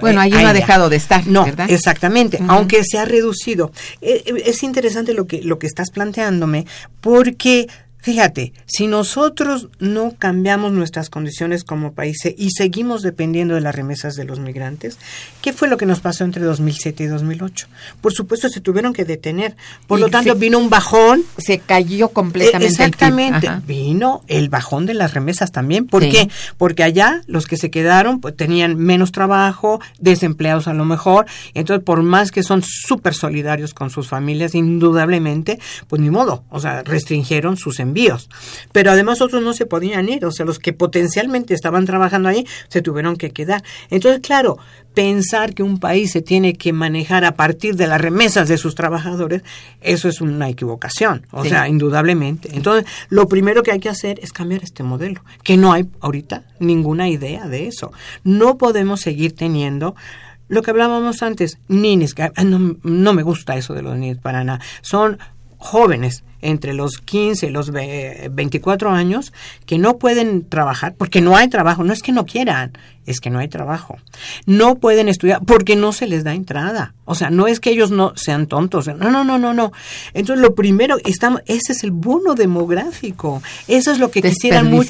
Bueno, ahí Eh, no ha dejado de estar, No, ¿verdad? exactamente, aunque se ha reducido. Eh, eh, Es interesante lo que, lo que estás planteándome, porque Fíjate, si nosotros no cambiamos nuestras condiciones como país y seguimos dependiendo de las remesas de los migrantes, ¿qué fue lo que nos pasó entre 2007 y 2008? Por supuesto, se tuvieron que detener. Por Y lo tanto, se- vino un bajón Se cayó completamente. eh, Exactamente. el. Vino el bajón de las remesas también. ¿Por Sí. qué? Porque allá los que se quedaron pues, tenían menos trabajo, desempleados a lo mejor. Entonces, por más que son súper solidarios con sus familias, indudablemente, pues ni modo. O sea, restringieron sus envíos. Pero además otros no se podían ir. O sea, los que potencialmente estaban trabajando ahí se tuvieron que quedar. Entonces, claro, pensar que un país se tiene que manejar a partir de las remesas de sus trabajadores, eso es una equivocación. O Sí. sea, indudablemente. Entonces, lo primero que hay que hacer es cambiar este modelo, que no hay ahorita ninguna idea de eso. No podemos seguir teniendo lo que hablábamos antes, ninis, que ah, no, no me gusta eso de los ninis para nada. Son jóvenes entre los 15 y los ve- 24 años que no pueden trabajar porque no hay trabajo, no es que no quieran, es que no hay trabajo. No pueden estudiar porque no se les da entrada. O sea, no es que ellos no sean tontos, no, no, no, no, no. Entonces, lo primero, estamos, ese es el bono demográfico. Eso es lo que quisieran mucho.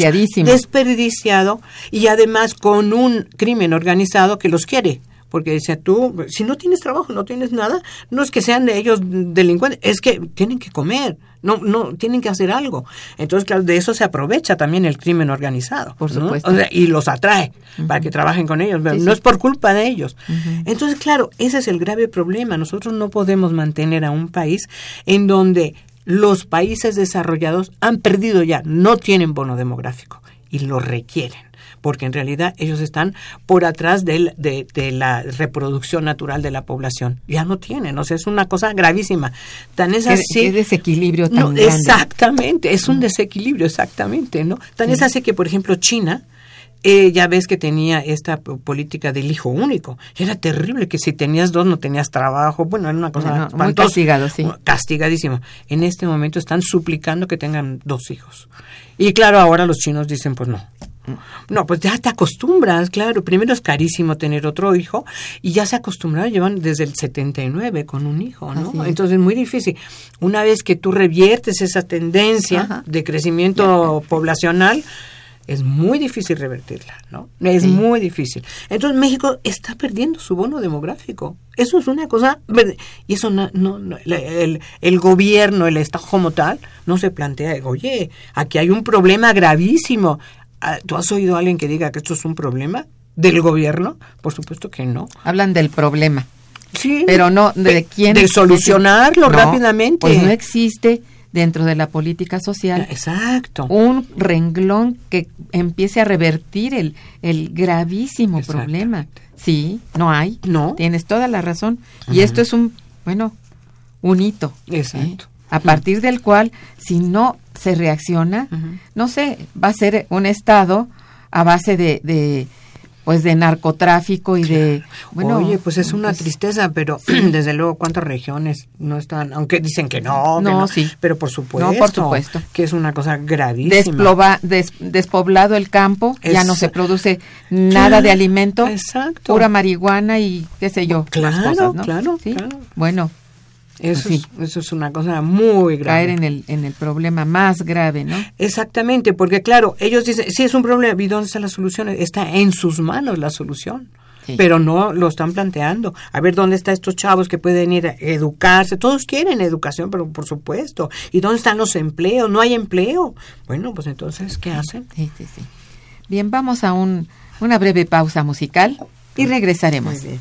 Desperdiciado y además con un crimen organizado que los quiere. Porque dice tú, si no tienes trabajo, no tienes nada, no es que sean de ellos delincuentes, es que tienen que comer, no, no, tienen que hacer algo. Entonces, claro, de eso se aprovecha también el crimen organizado. Por ¿no? supuesto. O sea, y los atrae para que trabajen con ellos. Sí, no sí. es por culpa de ellos. Entonces, claro, ese es el grave problema. Nosotros no podemos mantener a un país en donde los países desarrollados han perdido ya, no tienen bono demográfico y lo requieren porque en realidad ellos están por atrás del- de, de la reproducción natural de la población. Ya no tienen, o sea, es una cosa gravísima. Tan es así. qué desequilibrio tan No, grande. Exactamente, es un desequilibrio, exactamente, ¿no? Tan es así que, por ejemplo, China, eh, ya ves que tenía esta política del hijo único. Era terrible que si tenías dos no tenías trabajo. Bueno, era una cosa Bueno, muy castigado, sí. Castigadísimo. En este momento están suplicando que tengan dos hijos. Y claro, ahora los chinos dicen, pues no. No, pues ya te acostumbras, claro. Primero es carísimo tener otro hijo y ya se acostumbraron, llevan desde el 79 con un hijo, ¿no? Es. Entonces es muy difícil. Una vez que tú reviertes esa tendencia Ajá. de crecimiento poblacional, es muy difícil revertirla, ¿no? Es Sí. muy difícil. Entonces México está perdiendo su bono demográfico. Eso es una cosa, y eso no, no- no- el, el gobierno, el Estado como tal, no se plantea, oye, aquí hay un problema gravísimo. Ah, ¿Tú has oído a alguien que diga que esto es un problema del gobierno? Por supuesto que no. Hablan del problema, Sí, pero no de de- quién. De solucionarlo No, rápidamente. Pues no existe dentro de la política social Exacto. un renglón que empiece a revertir el, el gravísimo problema. Sí, no hay. No. Tienes toda la razón. Y esto es un, bueno, un hito. ¿eh? Exacto. A partir del cual, si no se reacciona, no sé, va a ser un Estado a base de, de pues de narcotráfico y de bueno Oye, pues es una pues, tristeza, pero *clears throat* desde luego cuántas regiones no están, aunque dicen que no, que No, no, sí. pero por supuesto, No, por supuesto. que es una cosa gravísima. desplova- des- despoblado el campo, ya no se produce nada Claro, de alimento, exacto. pura marihuana y qué sé yo, Claro, cosas, ¿no? claro, ¿Sí? claro. Bueno, Eso, es, eso es una cosa muy grave. caer en el en el problema más grave, ¿no? Exactamente, porque claro, ellos dicen, sí es un problema, ¿y dónde está la solución? Está en sus manos la solución. Sí. Pero no lo están planteando. A ver, ¿dónde están estos chavos que pueden ir a educarse? Todos quieren educación, pero por supuesto. ¿Y dónde están los empleos? No hay empleo. Bueno, pues entonces, ¿qué hacen? Sí, sí, sí. Bien, vamos a un, una breve pausa musical y regresaremos. Muy bien.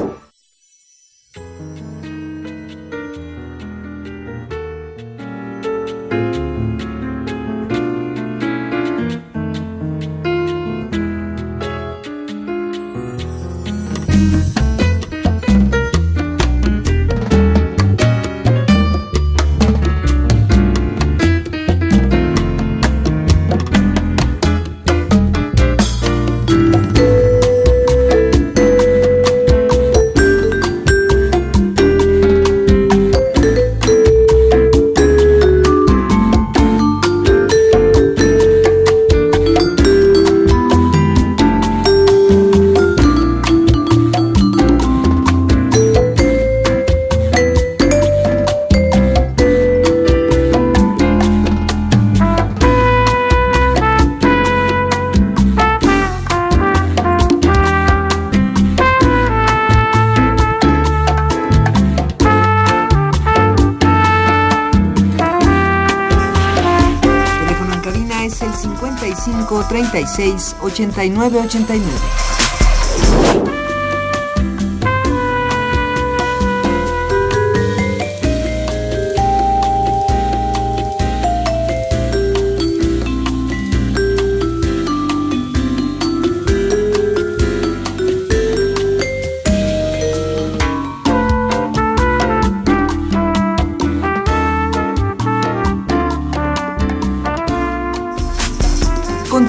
55 36 89 89.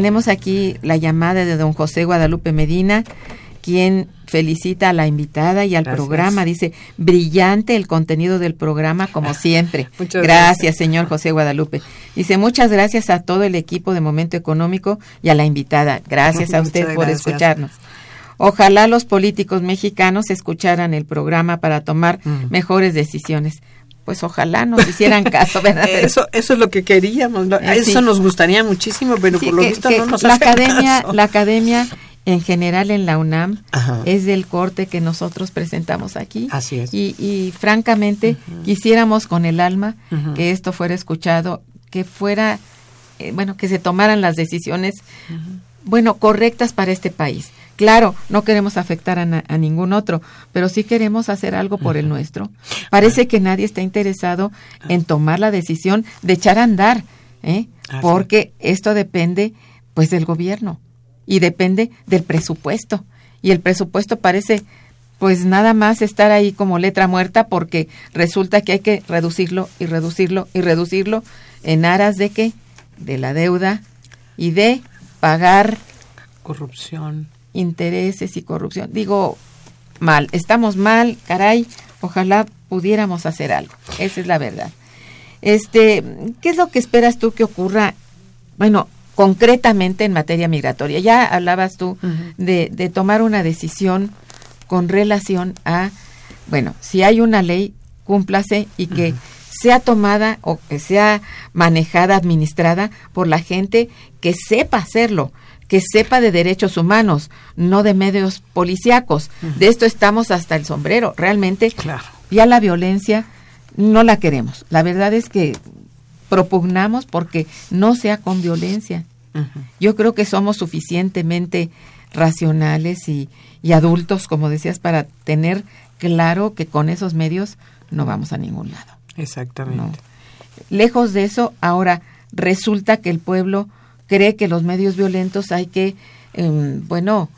Tenemos aquí la llamada de don José Guadalupe Medina, quien felicita a la invitada y al Gracias. programa. Dice, brillante el contenido del programa como *laughs* siempre. Muchas gracias, gracias. señor José Guadalupe. Dice, muchas gracias a todo el equipo de Momento Económico y a la invitada. Gracias a *laughs* usted por gracias. escucharnos. Ojalá los políticos mexicanos escucharan el programa para tomar Mm. mejores decisiones. Pues ojalá nos hicieran caso, *laughs* ¿verdad? Eso, eso es lo que queríamos. Eh, Eso sí. nos gustaría muchísimo, pero Sí, por lo que- visto que no nos la hacen academia, caso. la academia en general en la UNAM Ajá. es del corte que nosotros presentamos aquí. Así es. Y, y francamente quisiéramos con el alma que esto fuera escuchado, que fuera, eh, bueno, que se tomaran las decisiones, bueno, correctas para este país. Claro, no queremos afectar a, na- a ningún otro, pero sí queremos hacer algo por el nuestro. Parece que nadie está interesado en tomar la decisión de echar a andar, ¿eh? Así. porque esto depende, pues, del gobierno y depende del presupuesto. Y el presupuesto parece, pues, nada más estar ahí como letra muerta porque resulta que hay que reducirlo y reducirlo y reducirlo en aras de qué? De la deuda y de pagar Corrupción. Intereses y corrupción. Digo, mal, estamos mal, caray, ojalá pudiéramos hacer algo. Esa es la verdad. Este, ¿qué es lo que esperas tú que ocurra? Bueno, concretamente en materia migratoria. Ya hablabas tú de, de tomar una decisión con relación a, bueno, si hay una ley, cúmplase y que sea tomada o que sea manejada, administrada por la gente que sepa hacerlo, que sepa de derechos humanos, no de medios policíacos. De esto estamos hasta el sombrero. Realmente Claro. ya la violencia no la queremos. La verdad es que propugnamos porque no sea con violencia. Yo creo que somos suficientemente racionales y, y adultos, como decías, para tener claro que con esos medios no vamos a ningún lado. Exactamente. No. Lejos de eso, ahora resulta que el pueblo cree que los medios violentos hay que, em, bueno,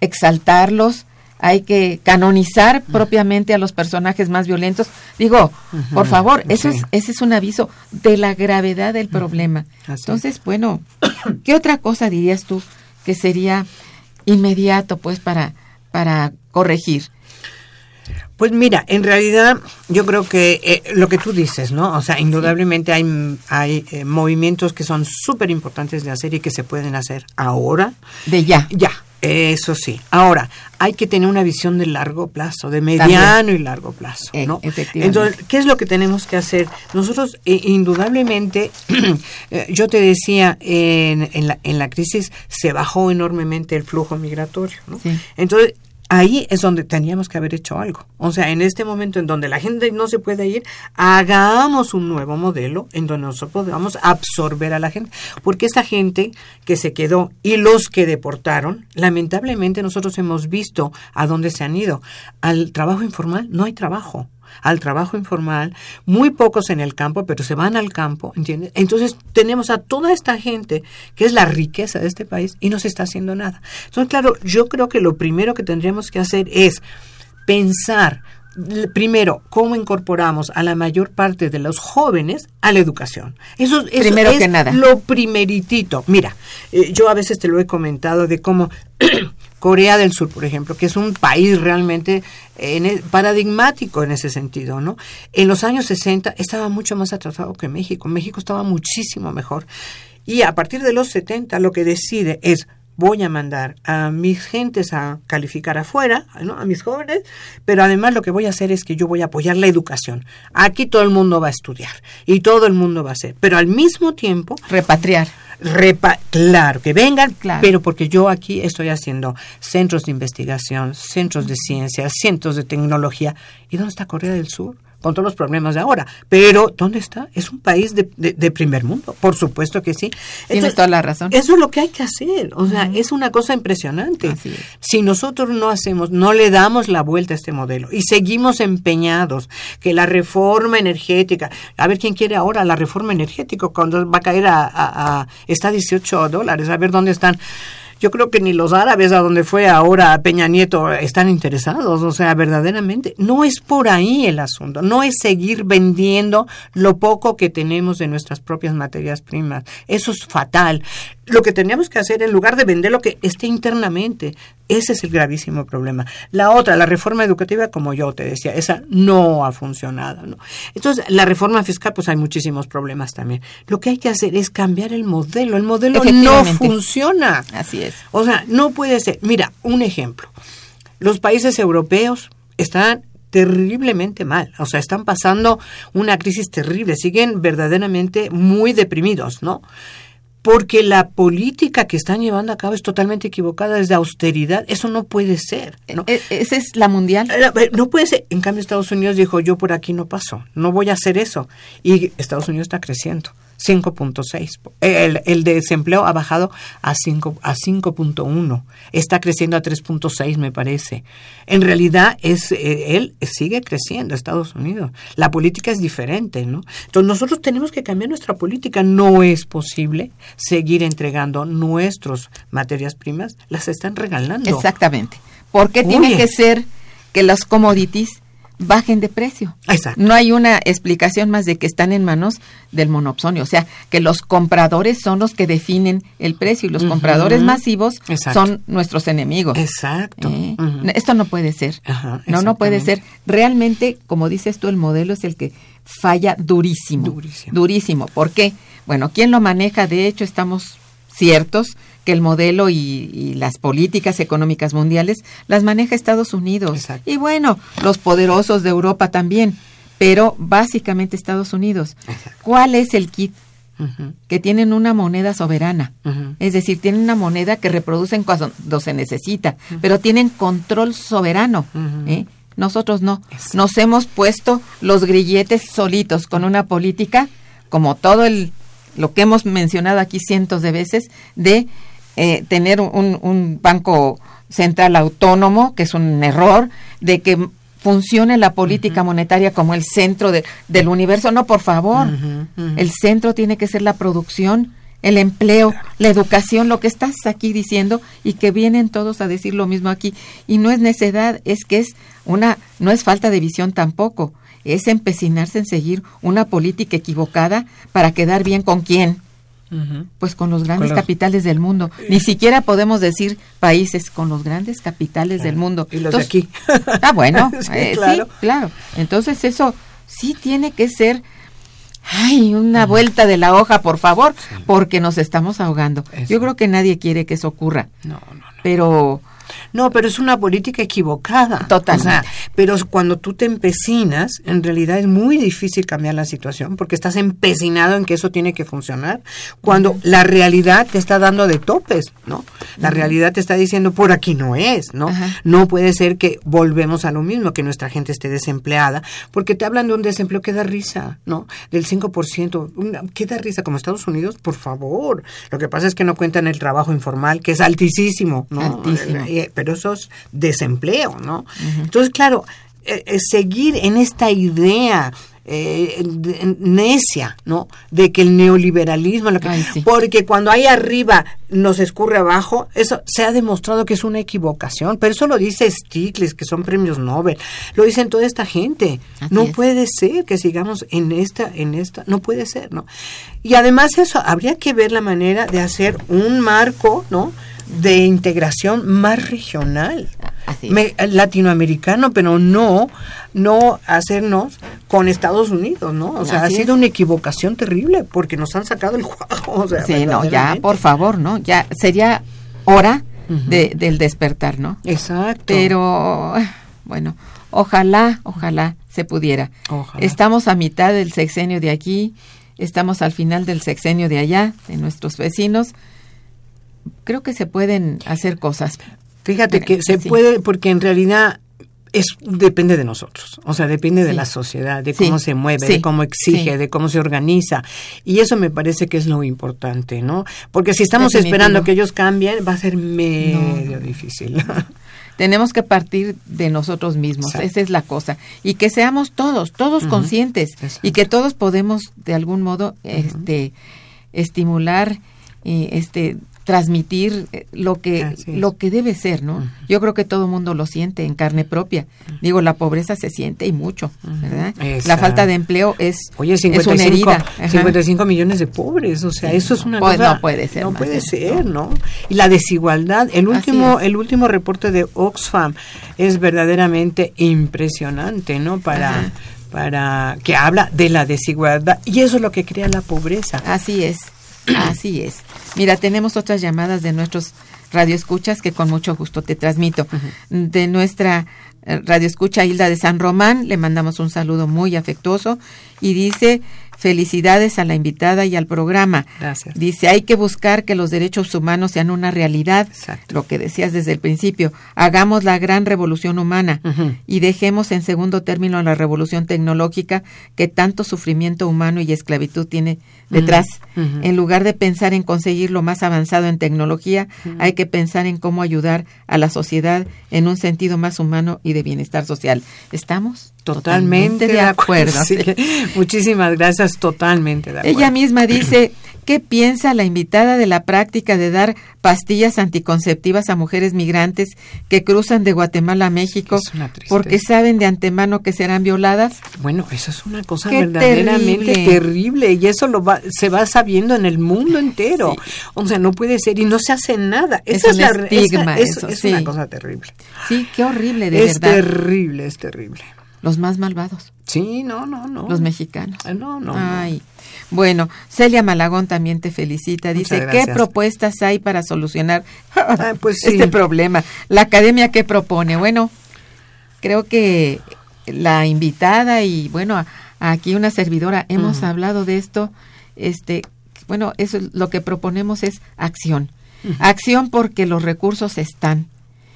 exaltarlos, hay que canonizar propiamente a los personajes más violentos. Digo, por favor, eso sí. es, ese es un aviso de la gravedad del problema. Así Entonces, bueno, *coughs* ¿qué otra cosa dirías tú que sería inmediato, pues, para, para corregir? Pues mira, en realidad yo creo que eh, lo que tú dices, ¿no? O sea, indudablemente hay, hay eh, movimientos que son súper importantes de hacer y que se pueden hacer ahora. De ya. Ya, eso sí. Ahora, hay que tener una visión de largo plazo, de mediano y largo plazo, Eh, ¿no? efectivamente. Entonces, ¿qué es lo que tenemos que hacer? Nosotros, eh, indudablemente, *clears throat* eh, yo te decía, en, en, la, en la crisis se bajó enormemente el flujo migratorio, ¿no? Sí. Entonces, ahí es donde teníamos que haber hecho algo. O sea, en este momento en donde la gente no se puede ir, hagamos un nuevo modelo en donde nosotros podamos absorber a la gente. Porque esta gente que se quedó y los que deportaron, lamentablemente nosotros hemos visto a dónde se han ido. Al trabajo informal no hay trabajo al trabajo informal, muy pocos en el campo, pero se van al campo, ¿entiendes? Entonces tenemos a toda esta gente que es la riqueza de este país y no se está haciendo nada. Entonces, claro, yo creo que lo primero que tendríamos que hacer es pensar primero cómo incorporamos a la mayor parte de los jóvenes a la educación. Eso, eso Primero es que nada. lo primeritito. Mira, eh, yo a veces te lo he comentado de cómo *clears throat* Corea del Sur, por ejemplo, que es un país realmente en e- paradigmático en ese sentido, ¿no? En los años 60 estaba mucho más atrasado que México. México estaba muchísimo mejor. Y a partir de los 70 lo que decide es voy a mandar a mis gentes a calificar afuera, ¿no? a mis jóvenes, pero además lo que voy a hacer es que yo voy a apoyar la educación. Aquí todo el mundo va a estudiar y todo el mundo va a hacer, pero al mismo tiempo Repatriar. Repa claro, que vengan, Claro. pero porque yo aquí estoy haciendo centros de investigación, centros de ciencia, centros de tecnología. ¿Y dónde está Corea del Sur? Con todos los problemas de ahora. Pero, ¿dónde está? Es un país de, de- de primer mundo, por supuesto que sí. Tienes toda la razón. Eso es lo que hay que hacer. O sea, es una cosa impresionante. Si nosotros no hacemos, no le damos la vuelta a este modelo y seguimos empeñados que la reforma energética, a ver quién quiere ahora la reforma energética cuando va a caer a, a- a- está a 18 dólares, a ver dónde están. Yo creo que ni los árabes a donde fue ahora Peña Nieto están interesados, o sea, verdaderamente. No es por ahí el asunto, no es seguir vendiendo lo poco que tenemos de nuestras propias materias primas. Eso es fatal. Lo que teníamos que hacer, en lugar de vender lo que esté internamente, ese es el gravísimo problema. La otra, la reforma educativa, como yo te decía, esa no ha funcionado. ¿no? Entonces, la reforma fiscal, pues hay muchísimos problemas también. Lo que hay que hacer es cambiar el modelo. El modelo no funciona. Así es. O sea, no puede ser. Mira, un ejemplo. Los países europeos están terriblemente mal, o sea, están pasando una crisis terrible, siguen verdaderamente muy deprimidos, ¿no? porque la política que están llevando a cabo es totalmente equivocada, es de austeridad. Eso no puede ser. ¿no? ¿E-, ¿Esa es la mundial? Eh, no puede ser. En cambio, Estados Unidos dijo, yo por aquí no paso, no voy a hacer eso. Y Estados Unidos está creciendo. 5.6. El, el desempleo ha bajado a 5 a 5.1. Está creciendo a 3.6 me parece. En realidad es eh, él sigue creciendo Estados Unidos. La política es diferente, ¿no? Entonces nosotros tenemos que cambiar nuestra política. No es posible seguir entregando nuestras materias primas, las están regalando. Exactamente. Porque tiene que ser que las commodities bajen de precio. Exacto. No hay una explicación más de que están en manos del monopsonio, o sea, que los compradores son los que definen el precio y los compradores masivos son nuestros enemigos. Exacto. ¿Eh? Esto no puede ser. no, no puede ser. Realmente, como dices tú, el modelo es el que falla durísimo. Durísimo. Durísimo. ¿Por qué? Bueno, ¿quién lo maneja? De hecho, estamos ciertos que el modelo y, las políticas económicas mundiales las maneja Estados Unidos. Y bueno, los poderosos de Europa también, pero básicamente Estados Unidos. ¿Cuál es el kit? Que tienen una moneda soberana, es decir, tienen una moneda que reproducen cuando se necesita, pero tienen control soberano. ¿eh? Nosotros no. Nos hemos puesto los grilletes solitos con una política, como todo el lo que hemos mencionado aquí cientos de veces, de eh, tener un, banco central autónomo, que es un error, de que funcione la política monetaria como el centro del universo. No, por favor, el centro tiene que ser la producción, el empleo, la educación, lo que estás aquí diciendo y que vienen todos a decir lo mismo aquí. Y no es necedad, es que es una, no es falta de visión tampoco, es empecinarse en seguir una política equivocada para quedar bien con quién. Pues con los grandes capitales del mundo. Ni *laughs* siquiera podemos decir países con los grandes capitales del mundo. Y los de aquí. *laughs* ah, bueno, *laughs* eh, sí, claro. Entonces eso sí tiene que ser, ay, una vuelta de la hoja, por favor, porque nos estamos ahogando. Yo creo que nadie quiere que eso ocurra. No, no, no. Pero no, pero es una política equivocada. Total. pero cuando tú te empecinas, en realidad es muy difícil cambiar la situación porque estás empecinado en que eso tiene que funcionar. Cuando la realidad te está dando de topes, ¿no? La realidad te está diciendo por aquí no es, ¿no? No puede ser que volvemos a lo mismo, que nuestra gente esté desempleada, porque te hablan de un desempleo que da risa, ¿no? Del 5%. ¿Qué da risa? Como Estados Unidos, por favor. Lo que pasa es que no cuentan el trabajo informal, que es altísimo, ¿no? Altísimo. Pero eso es desempleo, ¿no? Entonces, claro, eh, eh, seguir en esta idea eh, necia, ¿no? De que el neoliberalismo, porque cuando hay arriba nos escurre abajo, eso se ha demostrado que es una equivocación, pero eso lo dice Stiglitz, que son premios Nobel, lo dicen toda esta gente. no puede ser que sigamos en esta, en esta, no puede ser, ¿no? Y además eso, habría que ver la manera de hacer un marco, ¿no? De integración más regional, latinoamericano, pero no, no hacernos con Estados Unidos, ¿no? O sea, ha sido una equivocación terrible porque nos han sacado el juego. sí, no, ya, por favor, ¿no? Ya sería hora de, del despertar, ¿no? Exacto. Pero, bueno, ojalá, ojalá se pudiera. Estamos a mitad del sexenio de aquí, estamos al final del sexenio de allá, de nuestros vecinos creo que se pueden hacer cosas. Fíjate que se puede, porque en realidad es depende de nosotros, o sea, depende de la sociedad, de cómo se mueve, de cómo exige, de cómo se organiza. Y eso me parece que es lo importante, ¿no? Porque si estamos esperando que ellos cambien, va a ser medio difícil. *laughs* Tenemos que partir de nosotros mismos, esa es la cosa. Y que seamos todos, todos conscientes y que todos podemos de algún modo este estimular y este transmitir eh, lo que lo que debe ser, ¿no? Yo creo que todo el mundo lo siente en carne propia. Digo, la pobreza se siente y mucho, ¿verdad? La falta de empleo es Oye, es una 55, herida. Ajá. 55 millones de pobres, o sea, eso es una Pues cosa... no puede ser No puede ser, ¿no? Y la desigualdad, el último, el último reporte de Oxfam es verdaderamente impresionante, ¿no? Para, para que habla de la desigualdad y eso es lo que crea la pobreza. Así es, así es. Mira, tenemos otras llamadas de nuestros radioescuchas que con mucho gusto te transmito. De nuestra eh, radioescucha Hilda de San Román, le mandamos un saludo muy afectuoso y dice felicidades a la invitada y al programa. Gracias. Dice, hay que buscar que los derechos humanos sean una realidad, Exacto. lo que decías desde el principio. Hagamos la gran revolución humana y dejemos en segundo término la revolución tecnológica que tanto sufrimiento humano y esclavitud tiene detrás. En lugar de pensar en conseguir lo más avanzado en tecnología, hay que pensar en cómo ayudar a la sociedad en un sentido más humano y de bienestar social. ¿Estamos? Totalmente de acuerdo. sí. Muchísimas gracias, totalmente de acuerdo. Ella misma dice, ¿qué piensa la invitada de la práctica de dar pastillas anticonceptivas a mujeres migrantes que cruzan de Guatemala a México Es porque saben de antemano que serán violadas? Bueno, eso es una cosa Qué verdaderamente terrible. terrible. y eso lo va, se va sabiendo en el mundo entero. Sí. O sea, no puede ser y no se hace nada. Es Esa un la re- esa- estigma es, eso, es sí. una cosa terrible. Sí, qué horrible, de es verdad. terrible, es terrible. Los más malvados, Sí, no, no, no. los mexicanos. Ah, No, no. no. Ay. Bueno, Celia Malagón también te felicita. Dice, ¿qué propuestas hay para solucionar Ah, pues *laughs* sí. este problema? La academia, ¿qué propone? Bueno, creo que la invitada y, bueno, a- aquí una servidora hemos hablado de esto. Este, bueno, eso es lo que proponemos es acción. Acción porque los recursos están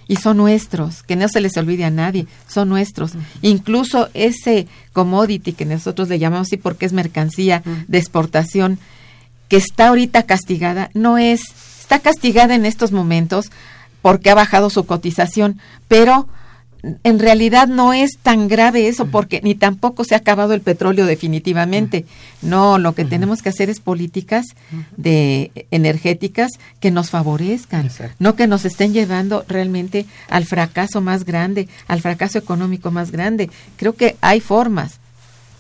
y son nuestros, que no se les olvide a nadie, son nuestros. Incluso ese commodity que nosotros le llamamos así porque es mercancía de exportación, que está ahorita castigada, no es, está castigada en estos momentos porque ha bajado su cotización, pero en realidad no es tan grave eso porque ni tampoco se ha acabado el petróleo definitivamente. No, lo que tenemos que hacer es políticas de energéticas que nos favorezcan, Exacto. no que nos estén llevando realmente al fracaso más grande, al fracaso económico más grande. Creo que hay formas,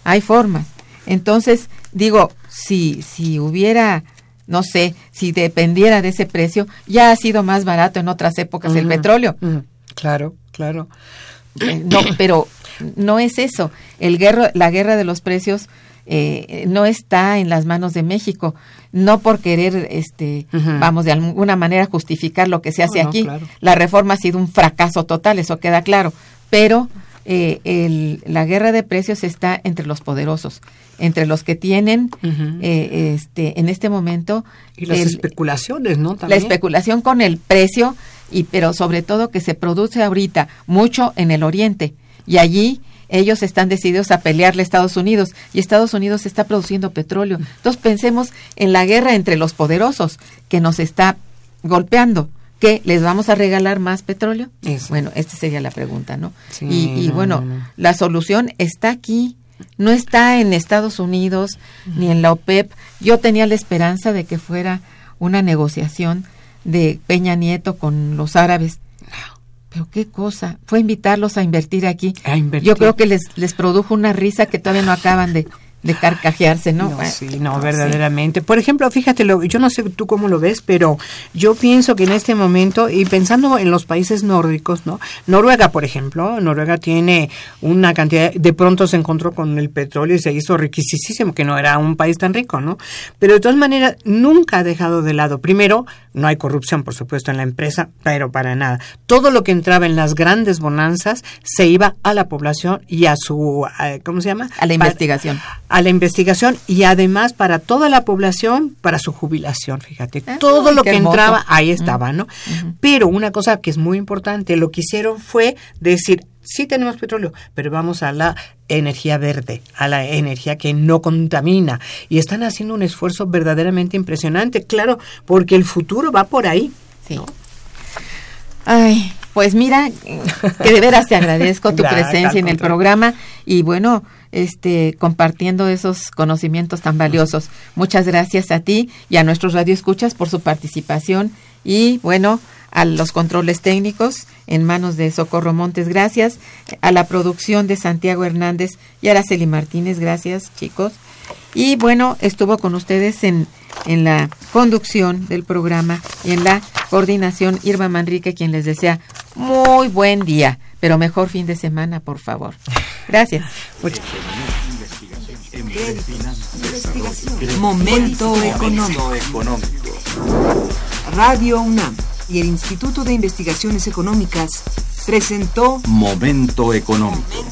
hay formas. Entonces, digo, si si hubiera no sé, si dependiera de ese precio, ya ha sido más barato en otras épocas el petróleo. Claro, claro. Eh, no, pero no es eso. El guerra, la guerra de los precios eh, no está en las manos de México, no por querer, este, vamos, de alguna manera justificar lo que se hace No, no, aquí. claro. La reforma ha sido un fracaso total, eso queda claro. Pero eh, el- la guerra de precios está entre los poderosos, entre los que tienen, eh, este, en este momento, Y las el- especulaciones, ¿no? la También. especulación con el precio y pero sobre todo que se produce ahorita mucho en el oriente y allí ellos están decididos a pelearle a Estados Unidos y Estados Unidos está produciendo petróleo. Entonces pensemos en la guerra entre los poderosos que nos está golpeando. ¿Qué? ¿Les vamos a regalar más petróleo? Eso. Bueno, esta sería la pregunta, ¿no? Sí, y y no, bueno, no, no. la solución está aquí, no está en Estados Unidos ni en la OPEP. Yo tenía la esperanza de que fuera una negociación de Peña Nieto con los árabes. Pero qué cosa, fue invitarlos a invertir aquí. A invertir. Yo creo que les, les produjo una risa que todavía no acaban de, de carcajearse, ¿no? Sí, no, verdaderamente. Por ejemplo, fíjate, lo- yo no sé tú cómo lo ves, pero yo pienso que en este momento, y pensando en los países nórdicos, ¿no? Noruega, por ejemplo, Noruega tiene una cantidad, de pronto se encontró con el petróleo y se hizo riquísimo, que no era un país tan rico, ¿no? Pero de todas maneras, nunca ha dejado de lado. Primero, no hay corrupción, por supuesto, en la empresa, pero para nada. Todo lo que entraba en las grandes bonanzas se iba a la población y a su, eh, ¿cómo se llama? A la investigación. A la investigación y además para toda la población para su jubilación, fíjate. Ah, Todo lo que hermoso. entraba ahí estaba, ¿no? Pero una cosa que es muy importante, lo que hicieron fue decir, sí tenemos petróleo, pero vamos a la energía verde, a la energía que no contamina. Y están haciendo un esfuerzo verdaderamente impresionante, claro, porque el futuro va por ahí. Sí. Ay, Pues mira, que de veras te agradezco tu *laughs* presencia en el programa y bueno, este compartiendo esos conocimientos tan valiosos. Muchas gracias a ti y a nuestros radioescuchas por su participación y bueno, a los controles técnicos en manos de Socorro Montes, gracias, a la producción de Santiago Hernández y a Araceli Martínez, gracias chicos. Y bueno, estuvo con ustedes en, en la conducción del programa y en la coordinación Irma Manrique, quien les desea muy buen día, pero mejor fin de semana, por favor. Gracias. Momento económico. Radio UNAM y el Instituto de Investigaciones Económicas presentó Momento económico.